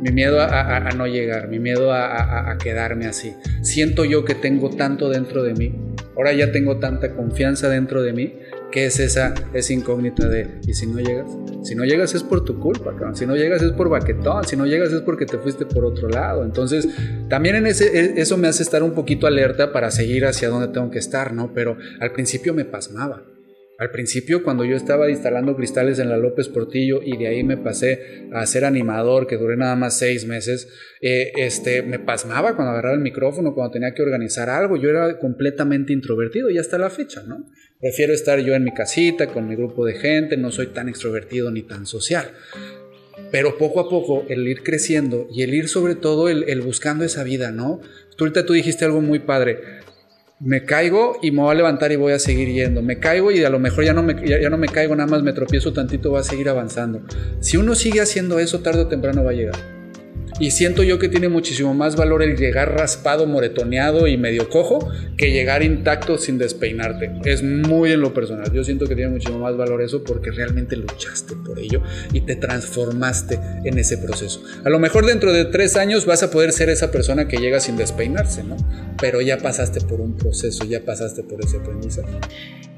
mi miedo a, no llegar, mi miedo a, quedarme así. Siento yo que tengo tanto dentro de mí, ahora ya tengo tanta confianza dentro de mí, que es esa, esa incógnita de, ¿y si no llegas? Si no llegas es por tu culpa, si no llegas es por baquetón, si no llegas es porque te fuiste por otro lado. Entonces, también en ese, e, eso me hace estar un poquito alerta para seguir hacia donde tengo que estar, ¿no? Pero al principio me pasmaba. Al principio, cuando yo estaba instalando cristales en la López Portillo y de ahí me pasé a ser animador, que duré nada más seis meses, eh, este, me pasmaba cuando agarraba el micrófono, cuando tenía que organizar algo. Yo era completamente introvertido y hasta la fecha, ¿no? Prefiero estar yo en mi casita con mi grupo de gente, no soy tan extrovertido ni tan social. Pero poco a poco, el ir creciendo y el ir sobre todo el, el buscando esa vida, ¿no? Tú ahorita tú dijiste algo muy padre me caigo y me voy a levantar y voy a seguir yendo. Me caigo y a lo mejor ya no me, ya, no me caigo, nada más me tropiezo tantito, voy a seguir avanzando. Si uno sigue haciendo eso, tarde o temprano va a llegar. Y siento yo que tiene muchísimo más valor el llegar raspado, moretoneado y medio cojo que llegar intacto sin despeinarte. Es muy en lo personal. Yo siento que tiene muchísimo más valor eso porque realmente luchaste por ello y te transformaste en ese proceso. A lo mejor dentro de tres años vas a poder ser esa persona que llega sin despeinarse, ¿no? Pero ya pasaste por un proceso, ya pasaste por ese aprendizaje.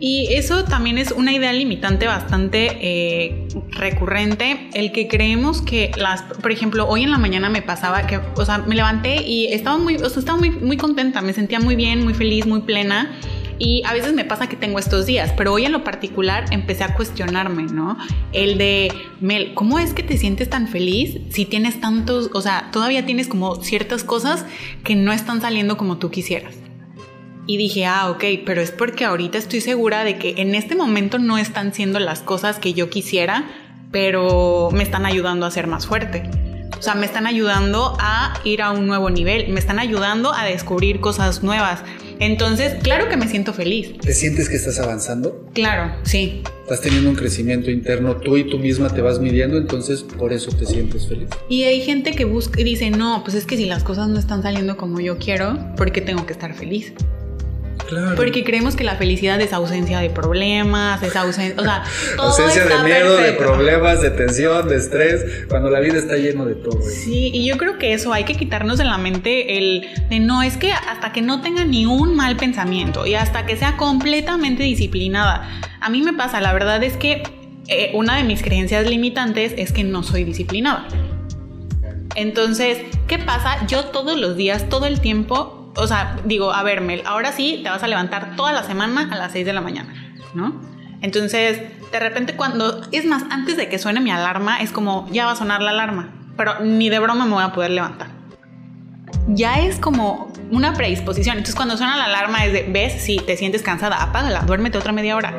Y eso también es una idea limitante bastante eh, recurrente, el que creemos que las, por ejemplo, hoy en la mañana me pasaba que, o sea, me levanté y estaba muy, o sea, estaba muy, muy contenta, me sentía muy bien, muy feliz, muy plena. Y a veces me pasa que tengo estos días, pero hoy en lo particular empecé a cuestionarme, ¿no? El de, Mel, ¿cómo es que te sientes tan feliz si tienes tantos, o sea, todavía tienes como ciertas cosas que no están saliendo como tú quisieras? Y dije, ah, ok, pero es porque ahorita estoy segura de que en este momento no están siendo las cosas que yo quisiera, pero me están ayudando a ser más fuerte. O sea, me están ayudando a ir a un nuevo nivel, me están ayudando a descubrir cosas nuevas. Entonces, claro que me siento feliz. ¿Te sientes que estás avanzando? Claro, sí. Estás teniendo un crecimiento interno, tú y tú misma te vas midiendo, entonces por eso te sientes feliz. Y hay gente que busca y dice, no, pues es que si las cosas no están saliendo como yo quiero, ¿por qué tengo que estar feliz? Porque creemos que la felicidad es ausencia de problemas, es ausencia, o sea, (laughs) ausencia de miedo, de problemas, de tensión, de estrés, cuando la vida está lleno de todo. Sí, y yo creo que eso hay que quitarnos de la mente el de no es que hasta que no tenga ni un mal pensamiento y hasta que sea completamente disciplinada. A mí me pasa, la verdad es que eh, una de mis creencias limitantes es que no soy disciplinada. Entonces, ¿qué pasa? Yo todos los días, todo el tiempo o sea, digo, a ver, Mel, ahora sí te vas a levantar toda la semana a las 6 de la mañana, ¿no? Entonces, de repente cuando, es más, antes de que suene mi alarma, es como, ya va a sonar la alarma, pero ni de broma me voy a poder levantar. Ya es como una predisposición. Entonces, cuando suena la alarma es de, ves, si te sientes cansada, apágala, duérmete otra media hora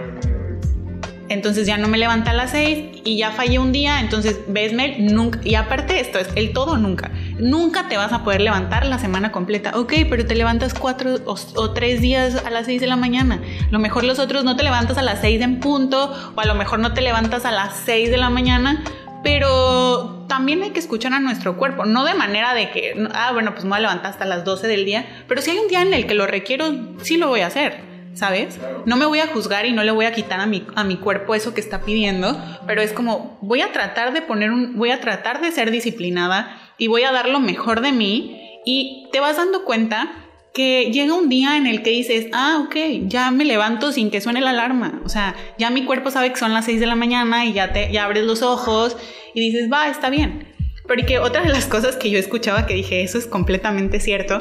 entonces ya no me levanta a las 6 y ya fallé un día, entonces ves, Mel, nunca, y aparte esto es el todo nunca, nunca te vas a poder levantar la semana completa, ok, pero te levantas cuatro o, tres días a las 6 de la mañana, a lo mejor los otros no te levantas a las 6 en punto, o a lo mejor no te levantas a las 6 de la mañana, pero también hay que escuchar a nuestro cuerpo, no de manera de que, ah, bueno, pues me voy a levantar hasta las 12 del día, pero si hay un día en el que lo requiero, sí lo voy a hacer. ¿sabes? No me voy a juzgar y no le voy a quitar a mi, a mi cuerpo eso que está pidiendo, pero es como voy a tratar de poner un, voy a tratar de ser disciplinada y voy a dar lo mejor de mí y te vas dando cuenta que llega un día en el que dices, ah, ok, ya me levanto sin que suene la alarma, o sea, ya mi cuerpo sabe que son las 6 de la mañana y ya, te, ya abres los ojos y dices, va, está bien. Porque otra de las cosas que yo escuchaba que dije, eso es completamente cierto,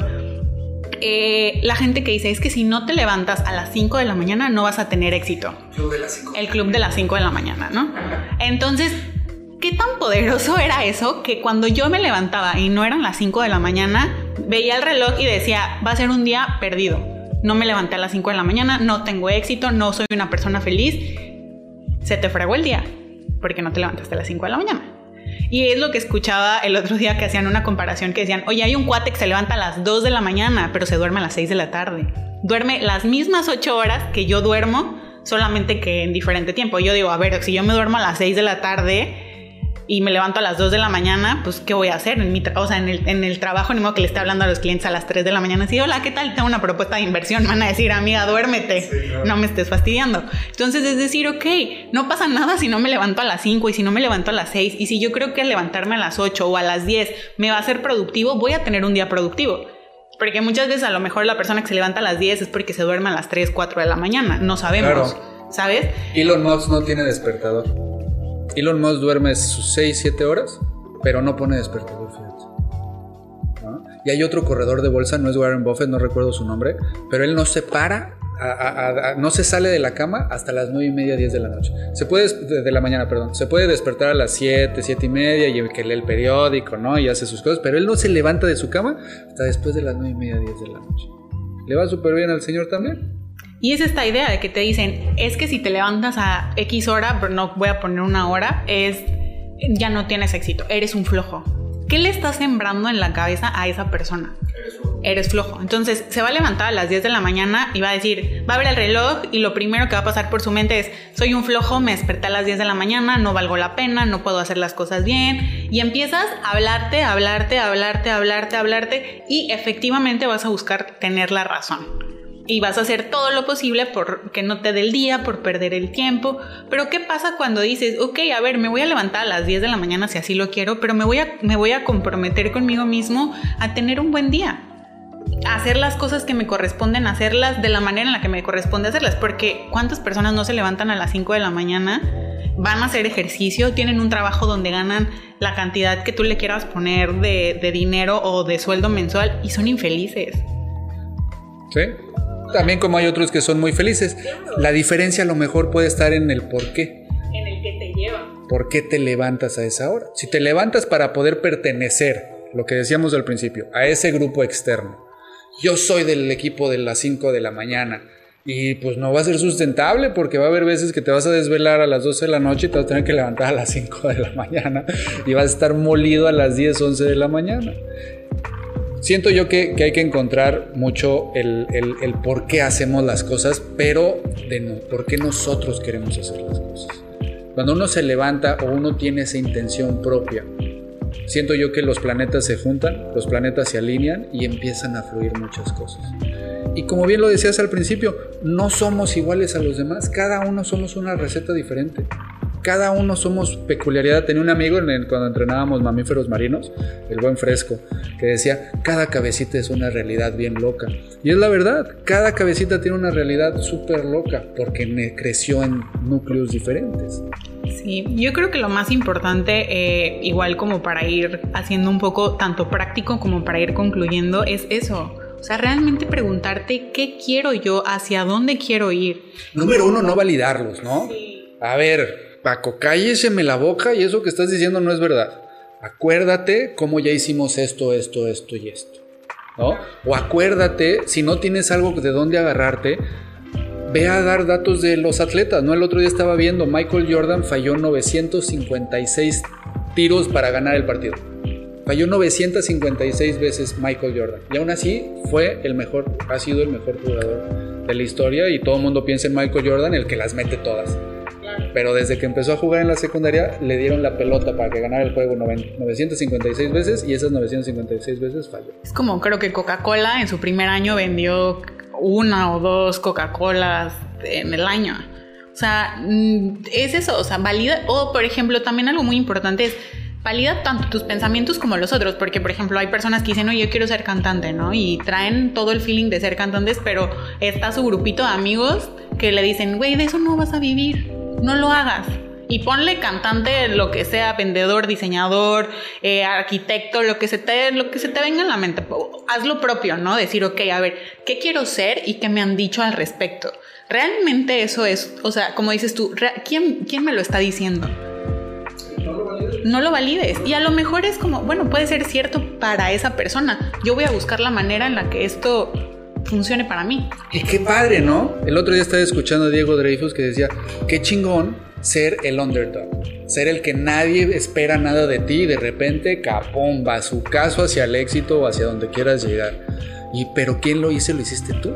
eh, la gente que dice es que si no te levantas a las 5 de la mañana no vas a tener éxito. El club de las 5 de la mañana, ¿no? Entonces, ¿qué tan poderoso era eso que cuando yo me levantaba y no eran las 5 de la mañana, veía el reloj y decía, va a ser un día perdido. No me levanté a las 5 de la mañana, no tengo éxito, no soy una persona feliz. Se te fregó el día porque no te levantaste a las 5 de la mañana. Y es lo que escuchaba el otro día que hacían una comparación que decían, oye, hay un cuate que se levanta a las 2 de la mañana, pero se duerme a las 6 de la tarde. Duerme las mismas 8 horas que yo duermo, solamente que en diferente tiempo. Yo digo, a ver, si yo me duermo a las 6 de la tarde, y me levanto a las 2 de la mañana, pues ¿qué voy a hacer? En mi o sea, en el, en el trabajo, ni modo que le esté hablando a los clientes a las 3 de la mañana, así, hola, ¿qué tal? Tengo una propuesta de inversión, van a decir, amiga, duérmete, no me estés fastidiando. Entonces es decir, ok, no pasa nada si no me levanto a las 5 y si no me levanto a las 6 y si yo creo que levantarme a las 8 o a las 10 me va a ser productivo, voy a tener un día productivo. Porque muchas veces a lo mejor la persona que se levanta a las 10 es porque se duerme a las 3, 4 de la mañana, no sabemos, ¿sabes? Elon Musk no tiene despertador. Elon Musk duerme sus 6, 7 horas, pero no pone despertador, fíjate. Y hay otro corredor de bolsa, no es Warren Buffett, no recuerdo su nombre, pero él no se para no se sale de la cama hasta las 9 y media, 10 de la noche. Se puede, de, la mañana, perdón. Se puede despertar a las 7, 7 y media y que lee el periódico, ¿no? Y hace sus cosas, pero él no se levanta de su cama hasta después de las 9 y media, 10 de la noche. ¿Le va súper bien al señor también? Y es esta idea de que te dicen, es que si te levantas a X hora, pero no voy a poner una hora, es ya no tienes éxito, eres un flojo. ¿Qué le estás sembrando en la cabeza a esa persona? Eres flojo. Entonces se va a levantar a las 10 de la mañana y va a decir, va a ver el reloj y lo primero que va a pasar por su mente es, soy un flojo, me desperté a las 10 de la mañana, no valgo la pena, no puedo hacer las cosas bien. Y empiezas a hablarte, a hablarte, a hablarte, a hablarte, a hablarte y efectivamente vas a buscar tener la razón y vas a hacer todo lo posible por que no te dé el día, por perder el tiempo. Pero ¿qué pasa cuando dices, ok, a ver, me voy a levantar a las 10 de la mañana si así lo quiero, pero me voy a, me voy a comprometer conmigo mismo a tener un buen día? Hacer las cosas que me corresponden hacerlas de la manera en la que me corresponde hacerlas, porque ¿cuántas personas no se levantan a las 5 de la mañana? Van a hacer ejercicio, tienen un trabajo donde ganan la cantidad que tú le quieras poner de, de dinero o de sueldo mensual y son infelices. Sí, también como hay otros que son muy felices. La diferencia a lo mejor puede estar en el por qué. En el que te lleva. ¿Por qué te levantas a esa hora? Si te levantas para poder pertenecer, lo que decíamos al principio, a ese grupo externo. Yo soy del equipo de las 5 de la mañana. Y pues no va a ser sustentable porque va a haber veces que te vas a desvelar a las 12 de la noche y te vas a tener que levantar a las 5 de la mañana y vas a estar molido a las 10, 11 de la mañana. Siento yo que, hay que encontrar mucho el, por qué hacemos las cosas, pero de no, por qué nosotros queremos hacer las cosas. Cuando uno se levanta o uno tiene esa intención propia, siento yo que los planetas se juntan, los planetas se alinean y empiezan a fluir muchas cosas. Y como bien lo decías al principio, no somos iguales a los demás, cada uno somos una receta diferente cada uno somos peculiaridad. Tenía un amigo en cuando entrenábamos mamíferos marinos, el buen fresco, que decía, cada cabecita es una realidad bien loca. Y es la verdad, cada cabecita tiene una realidad súper loca porque creció en núcleos diferentes. Sí, yo creo que lo más importante, eh, igual como para ir haciendo un poco tanto práctico como para ir concluyendo, es eso. O sea, realmente preguntarte qué quiero yo, hacia dónde quiero ir. Número uno, no validarlos, ¿no? Sí. A ver, Paco, cálleseme la boca y eso que estás diciendo no es verdad. Acuérdate cómo ya hicimos esto, esto, esto y esto. ¿No? O acuérdate, si no tienes algo de dónde agarrarte, ve a dar datos de los atletas. ¿no? El otro día estaba viendo, Michael Jordan falló 956 tiros para ganar el partido. Falló 956 veces Michael Jordan. Y aún así fue el mejor, ha sido el mejor jugador de la historia y todo el mundo piensa en Michael Jordan, el que las mete todas. Pero desde que empezó a jugar en la secundaria, le dieron la pelota para que ganara el juego 956 veces y esas 956 veces falló. Es como creo que Coca-Cola en su primer año vendió una o dos Coca-Colas en el año. O sea, mm, es eso, o sea, valida. O, por ejemplo, también algo muy importante es valida tanto tus pensamientos como los otros, porque por ejemplo hay personas que dicen, no, yo quiero ser cantante, ¿no? Y traen todo el feeling de ser cantantes, pero está su grupito de amigos que le dicen, güey, de eso no vas a vivir no lo hagas. Y ponle cantante, lo que sea, vendedor, diseñador, eh, arquitecto, lo que, se te, lo que se te venga en la mente. Haz lo propio, ¿no? Decir, ok, a ver, ¿qué quiero ser y qué me han dicho al respecto? Realmente eso es, o sea, como dices tú, ¿quién, quién me lo está diciendo? no lo valides. Y a lo mejor es como, bueno, puede ser cierto para esa persona. Yo voy a buscar la manera en la que esto funcione para mí. Y qué padre, ¿no? El otro día estaba escuchando a Diego Dreyfus que decía, qué chingón ser el underdog, ser el que nadie espera nada de ti y de repente, capón, su caso hacia el éxito o hacia donde quieras llegar. Y pero ¿quién lo hizo? Lo hiciste tú.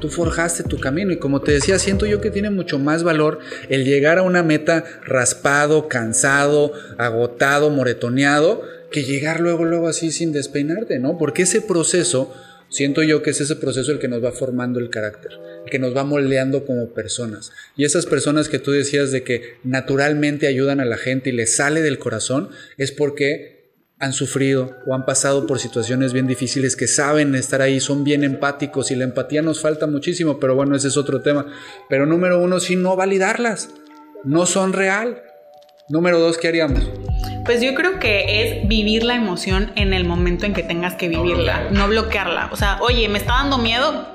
Tú forjaste tu camino y como te decía, siento yo que tiene mucho más valor el llegar a una meta raspado, cansado, agotado, moretoneado, que llegar luego, luego así sin despeinarte, ¿no? Porque ese proceso Siento yo que es ese proceso el que nos va formando el carácter, el que nos va moldeando como personas. Y esas personas que tú decías de que naturalmente ayudan a la gente y les sale del corazón, es porque han sufrido o han pasado por situaciones bien difíciles que saben estar ahí, son bien empáticos y la empatía nos falta muchísimo, pero bueno, ese es otro tema. Pero número uno, sí, no validarlas, no son real. Número dos, ¿qué haríamos? Pues yo creo que es vivir la emoción en el momento en que tengas que vivirla, no bloquearla. O sea, oye, me está dando miedo,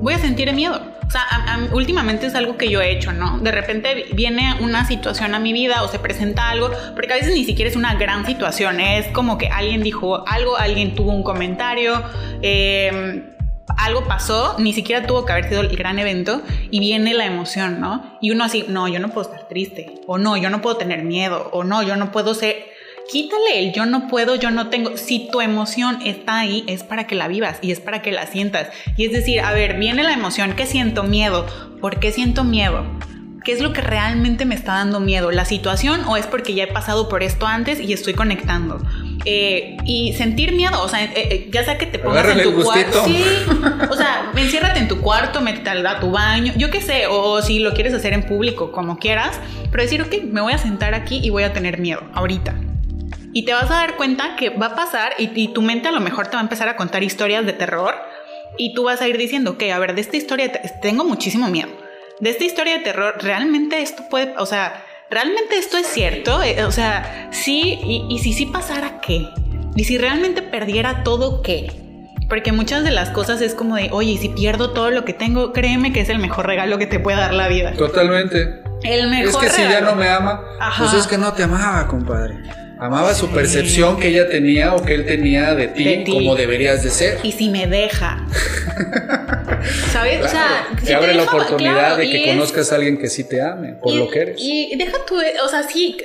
voy a sentir miedo. O sea, últimamente es algo que yo he hecho, ¿no? De repente viene una situación a mi vida o se presenta algo, porque a veces ni siquiera es una gran situación, es como que alguien dijo algo, alguien tuvo un comentario, eh, algo pasó, ni siquiera tuvo que haber sido el gran evento y viene la emoción, ¿no? Y uno así, no, yo no puedo estar triste, o no, yo no puedo tener miedo, o no, yo no puedo ser... Quítale el yo no puedo, yo no tengo. Si tu emoción está ahí, es para que la vivas y es para que la sientas. Y es decir, a ver, viene la emoción, ¿qué siento miedo? ¿Por qué siento miedo? ¿Qué es lo que realmente me está dando miedo? ¿La situación o es porque ya he pasado por esto antes y estoy conectando? Eh, y sentir miedo, o sea, eh, eh, ya sea que te pongas en tu cuarto. Sí, o sea, enciérrate en tu cuarto, métete a tu baño, yo qué sé, o si lo quieres hacer en público, como quieras, pero decir, ok, me voy a sentar aquí y voy a tener miedo ahorita. Y te vas a dar cuenta que va a pasar y, y tu mente a lo mejor te va a empezar a contar historias de terror y tú vas a ir diciendo, ok, a ver, de esta historia tengo muchísimo miedo de esta historia de terror, realmente esto puede, o sea, realmente esto es cierto, eh, o sea, sí, y, si sí pasara qué, y si realmente perdiera todo qué. Porque muchas de las cosas es como de, oye, si pierdo todo lo que tengo, créeme que es el mejor regalo que te puede dar la vida. Totalmente. El mejor Es que si ya no me ama, pues es que no te amaba, compadre. Amaba su percepción que ella tenía o que él tenía de ti, como deberías de ser. Y si me deja. (laughs) ¿Sabes? o sea, te abre la oportunidad de que conozcas a alguien que sí te ame por lo que eres. Y deja tú, o sea, sí,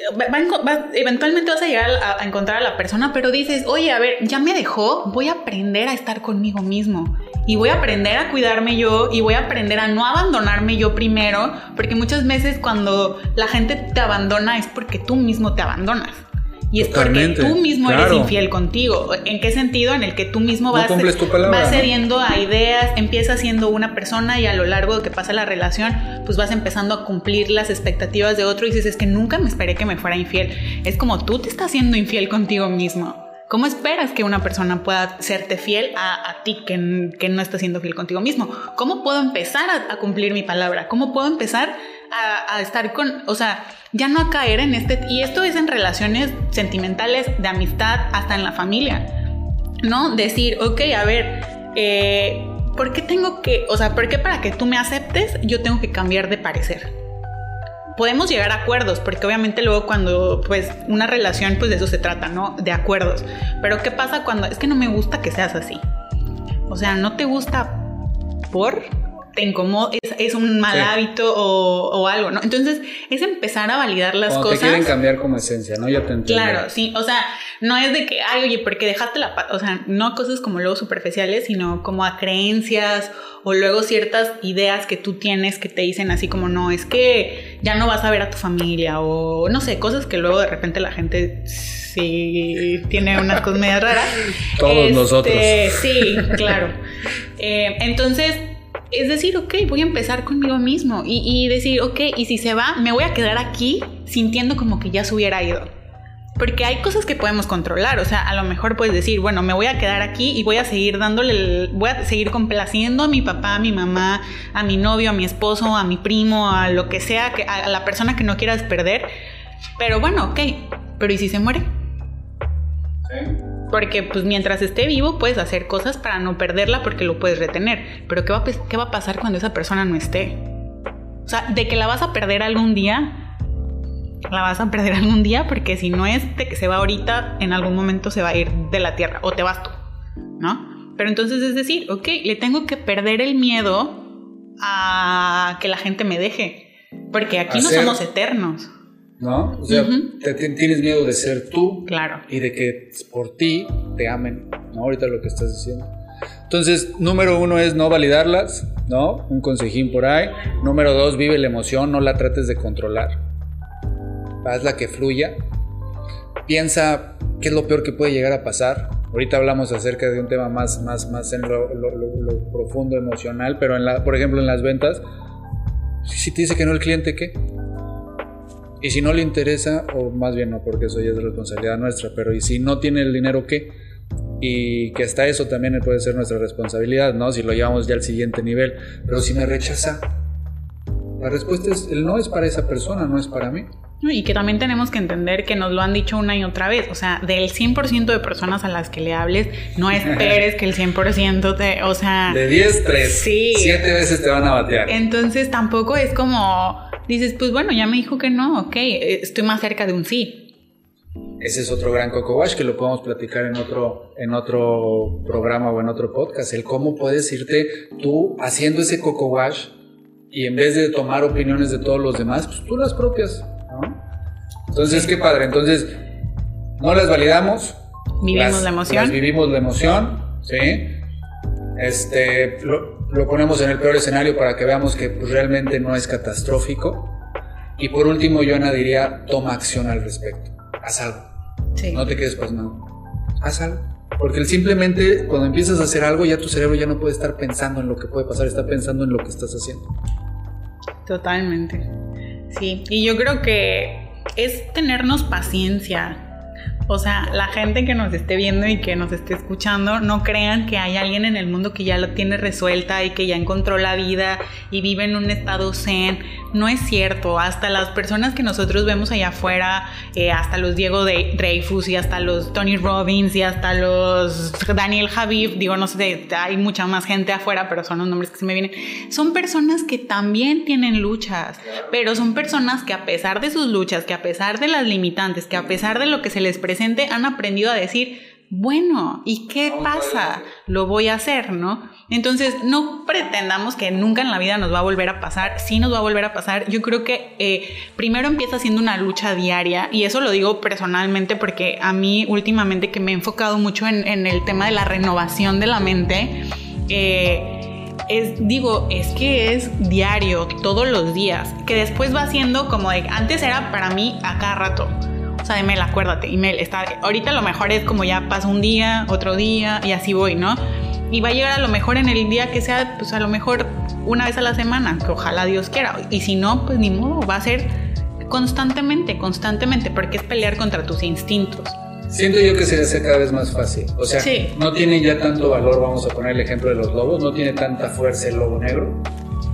eventualmente vas a llegar a, encontrar a la persona, pero dices, oye, a ver, ya me dejó, voy a aprender a estar conmigo mismo. Y voy a aprender a cuidarme yo y voy a aprender a no abandonarme yo primero, porque muchas veces cuando la gente te abandona es porque tú mismo te abandonas. Y es porque tú mismo eres infiel contigo. ¿En qué sentido? En el que tú mismo vas, vas cediendo a ideas, empiezas siendo una persona y a lo largo de que pasa la relación, pues vas empezando a cumplir las expectativas de otro y dices, es que nunca me esperé que me fuera infiel. Es como tú te estás siendo infiel contigo mismo. ¿Cómo esperas que una persona pueda serte fiel a, ti que, que, no está siendo fiel contigo mismo? ¿Cómo puedo empezar a, a cumplir mi palabra? ¿Cómo puedo empezar a, estar con, o sea, ya no a caer en este, y esto es en relaciones sentimentales, de amistad, hasta en la familia, ¿no? Decir, ok, a ver, eh, ¿por qué tengo que, o sea, por qué para que tú me aceptes yo tengo que cambiar de parecer? Podemos llegar a acuerdos, porque obviamente luego cuando, pues, una relación, pues de eso se trata, ¿no? De acuerdos. Pero ¿qué pasa cuando es que no me gusta que seas así? O sea, ¿no te gusta por? Te incomoda, es, un mal hábito o, algo, ¿no? Entonces es empezar a validar las cosas. Te quieren cambiar como esencia, ¿no? Ya te entiendo. Claro, sí, o sea, no es de que, ay, oye, porque dejaste la o sea, no cosas como luego superficiales, sino como a creencias o luego ciertas ideas que tú tienes que te dicen así como, no, es que ya no vas a ver a tu familia o no sé, cosas que luego de repente la gente sí tiene unas cosas medias raras. (laughs) Todos este, nosotros. Sí, claro. Eh, entonces es decir, ok, voy a empezar conmigo mismo y, decir, ok, y si se va, me voy a quedar aquí sintiendo como que ya se hubiera ido. Porque hay cosas que podemos controlar, o sea, a lo mejor puedes decir, bueno, me voy a quedar aquí y voy a seguir dándole, voy a seguir complaciendo a mi papá, a mi mamá, a mi novio, a mi esposo, a mi primo, a lo que sea, a la persona que no quieras perder. Pero bueno, ok, pero ¿y si se muere? Porque pues mientras esté vivo puedes hacer cosas para no perderla porque lo puedes retener. Pero ¿qué va, ¿qué va a pasar cuando esa persona no esté? O sea, de que la vas a perder algún día, la vas a perder algún día porque si no es de que se va ahorita, en algún momento se va a ir de la tierra o te vas tú, ¿no? Pero entonces es decir, ok, le tengo que perder el miedo a que la gente me deje. Porque aquí no somos eternos. ¿No? O sea, tienes miedo de ser tú. Claro. Y de que por ti te amen, ¿no? Ahorita lo que estás diciendo. Entonces, número uno es no validarlas, ¿no? Un consejín por ahí. Número dos, vive la emoción, no la trates de controlar. Hazla que fluya. Piensa qué es lo peor que puede llegar a pasar. Ahorita hablamos acerca de un tema más, más, más en lo, profundo emocional, pero en la, por ejemplo en las ventas, si te dice que no el cliente, ¿qué? Y si no le interesa, o más bien no, porque eso ya es responsabilidad nuestra, pero y si no tiene el dinero, ¿qué? Y que hasta eso también puede ser nuestra responsabilidad, ¿no? Si lo llevamos ya al siguiente nivel. Pero si me rechaza, la respuesta es, el no es para esa persona, no es para mí. Y que también tenemos que entender que nos lo han dicho una y otra vez. O sea, del 100% de personas a las que le hables, no (laughs) esperes que el 100% te. O sea. De 10, 3. Sí. 7 veces te van a batear. Entonces tampoco es como. Dices, pues bueno, ya me dijo que no, ok, estoy más cerca de un sí. Ese es otro gran coco wash que lo podemos platicar en otro, en otro programa o en otro podcast. El cómo puedes irte tú haciendo ese coco wash y en vez de tomar opiniones de todos los demás, pues tú las propias. Entonces, qué padre. Entonces, no las validamos. Vivimos la emoción. vivimos la emoción, ¿sí? Este, lo, ponemos en el peor escenario para que veamos que pues, realmente no es catastrófico. Y por último, yo diría, toma acción al respecto. Haz algo. No te quedes pasmado. Haz algo. Porque simplemente cuando empiezas a hacer algo, ya tu cerebro ya no puede estar pensando en lo que puede pasar, está pensando en lo que estás haciendo. Totalmente. Sí, y yo creo que es tenernos paciencia. O sea, la gente que nos esté viendo y que nos esté escuchando, no crean que hay alguien en el mundo que ya lo tiene resuelta y que ya encontró la vida y vive en un estado zen. No es cierto. Hasta las personas que nosotros vemos allá afuera, eh, hasta los Diego de Dreyfus y hasta los Tony Robbins y hasta los Daniel Javif, digo, no sé, hay mucha más gente afuera, pero son los nombres que se me vienen. Son personas que también tienen luchas, pero son personas que a pesar de sus luchas, que a pesar de las limitantes, que a pesar de lo que se les presenta, han aprendido a decir, bueno, ¿y qué pasa? Lo voy a hacer, ¿no? Entonces, no pretendamos que nunca en la vida nos va a volver a pasar. Sí nos va a volver a pasar. Yo creo que eh, primero empieza siendo una lucha diaria y eso lo digo personalmente porque a mí últimamente que me he enfocado mucho en, el tema de la renovación de la mente, eh, es, digo, es que es diario, todos los días, que después va siendo como de, antes era para mí a cada rato sea, Emel, acuérdate, Emel, está, ahorita lo mejor es como ya pasa un día, otro día y así voy, ¿no? Y va a llegar a lo mejor en el día que sea, pues a lo mejor una vez a la semana, que ojalá Dios quiera. Y si no, pues ni modo, va a ser constantemente, constantemente, porque es pelear contra tus instintos. Siento yo que se hace cada vez más fácil. O sea, no tiene ya tanto valor, vamos a poner el ejemplo de los lobos, no tiene tanta fuerza el lobo negro,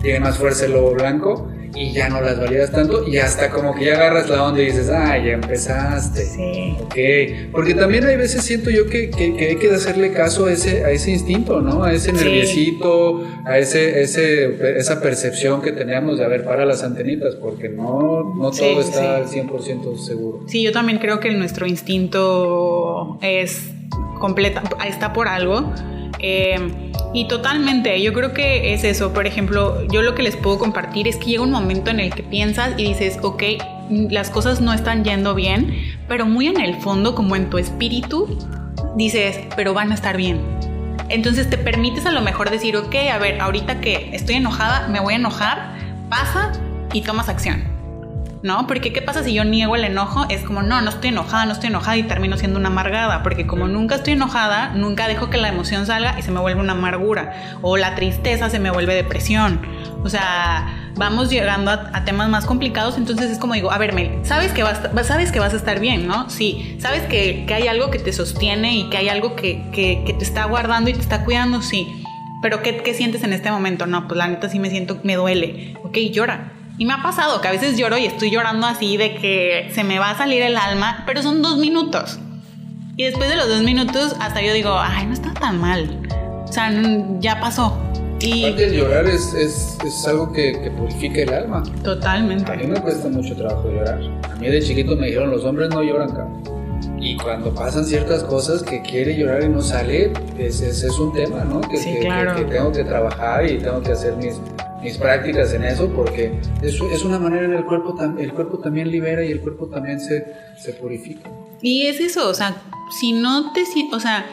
tiene más fuerza el lobo blanco y ya no las validas tanto y hasta como que ya agarras la onda y dices, ah, ya empezaste. Sí. Ok. Porque también hay veces siento yo que, que, hay que hacerle caso a ese, a ese instinto, ¿no? A ese nerviosito, a ese, ese, esa percepción que teníamos de, haber para las antenitas, porque no, no todo está al 100% seguro. Sí, yo también creo que nuestro instinto es completa, está por algo. Eh, y totalmente, yo creo que es eso. Por ejemplo, yo lo que les puedo compartir es que llega un momento en el que piensas y dices, ok, las cosas no están yendo bien, pero muy en el fondo, como en tu espíritu, dices, pero van a estar bien. Entonces te permites a lo mejor decir, ok, a ver, ahorita que estoy enojada, me voy a enojar, pasa y tomas acción. ¿No? Porque ¿qué pasa si yo niego el enojo? Es como, no, no estoy enojada, no estoy enojada y termino siendo una amargada, porque como nunca estoy enojada, nunca dejo que la emoción salga y se me vuelve una amargura, o la tristeza se me vuelve depresión. O sea, vamos llegando a, temas más complicados, entonces es como digo, a ver, Mel, sabes que vas, sabes que vas a estar bien, ¿no? Sí, sabes que, hay algo que te sostiene y que hay algo que, que, te está guardando y te está cuidando, sí. Pero ¿qué, ¿qué sientes en este momento? No, pues la neta sí me siento, me duele. Ok, llora y me ha pasado que a veces lloro y estoy llorando así de que se me va a salir el alma, pero son dos minutos. Y después de los dos minutos, hasta yo digo, ay, no está tan mal. O sea, ya pasó. Y... De llorar es, es, es algo que, que, purifica el alma. Totalmente. A mí me cuesta mucho trabajo llorar. A mí de chiquito me dijeron, los hombres no lloran, cabrón. Y cuando pasan ciertas cosas que quiere llorar y no sale, ese, es un tema, ¿no? Que, sí, claro. que, que tengo que trabajar y tengo que hacer mis, mis prácticas en eso porque es, es una manera en el cuerpo, el cuerpo también libera y el cuerpo también se, se purifica. Y es eso, o sea, si no te... O sea,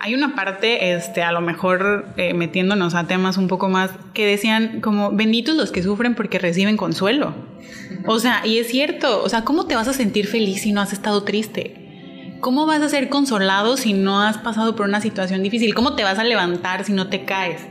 hay una parte, este, a lo mejor eh, metiéndonos a temas un poco más, que decían como, benditos los que sufren porque reciben consuelo. O sea, y es cierto, o sea, ¿cómo te vas a sentir feliz si no has estado triste? ¿Cómo vas a ser consolado si no has pasado por una situación difícil? ¿Cómo te vas a levantar si no te caes?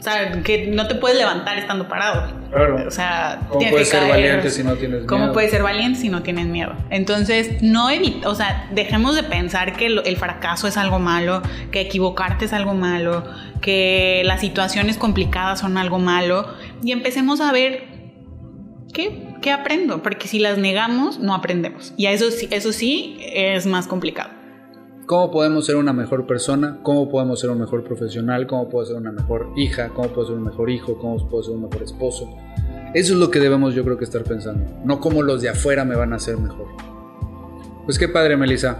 O sea, que no te puedes levantar estando parado. Claro. O sea, ¿cómo puedes ser valiente si no tienes miedo? ¿Cómo puedes ser valiente si no tienes miedo? Entonces, no o sea, dejemos de pensar que el fracaso es algo malo, que equivocarte es algo malo, que las situaciones complicadas son algo malo y empecemos a ver que ¿qué aprendo? Porque si las negamos, no aprendemos. Y eso, eso sí es más complicado. ¿Cómo podemos ser una mejor persona? ¿Cómo podemos ser un mejor profesional? ¿Cómo puedo ser una mejor hija? ¿Cómo puedo ser un mejor hijo? ¿Cómo puedo ser un mejor esposo? Eso es lo que debemos yo creo que estar pensando. No cómo los de afuera me van a hacer mejor. Pues qué padre, Melissa.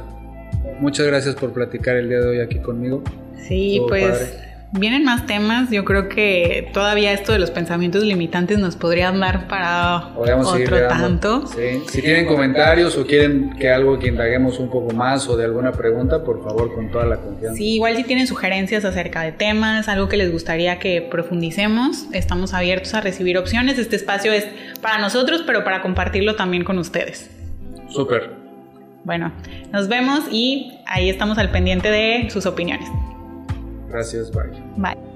Muchas gracias por platicar el día de hoy aquí conmigo. Sí, pues vienen más temas. Yo creo que todavía esto de los pensamientos limitantes nos podría dar para otro tanto. Si tienen comentarios o quieren que algo que indaguemos un poco más o de alguna pregunta, por favor, con toda la confianza. Sí, igual si tienen sugerencias acerca de temas, algo que les gustaría que profundicemos, estamos abiertos a recibir opciones. Este espacio es para nosotros, pero para compartirlo también con ustedes. Súper. Bueno, nos vemos y ahí estamos al pendiente de sus opiniones. Gracias, bye. Bye.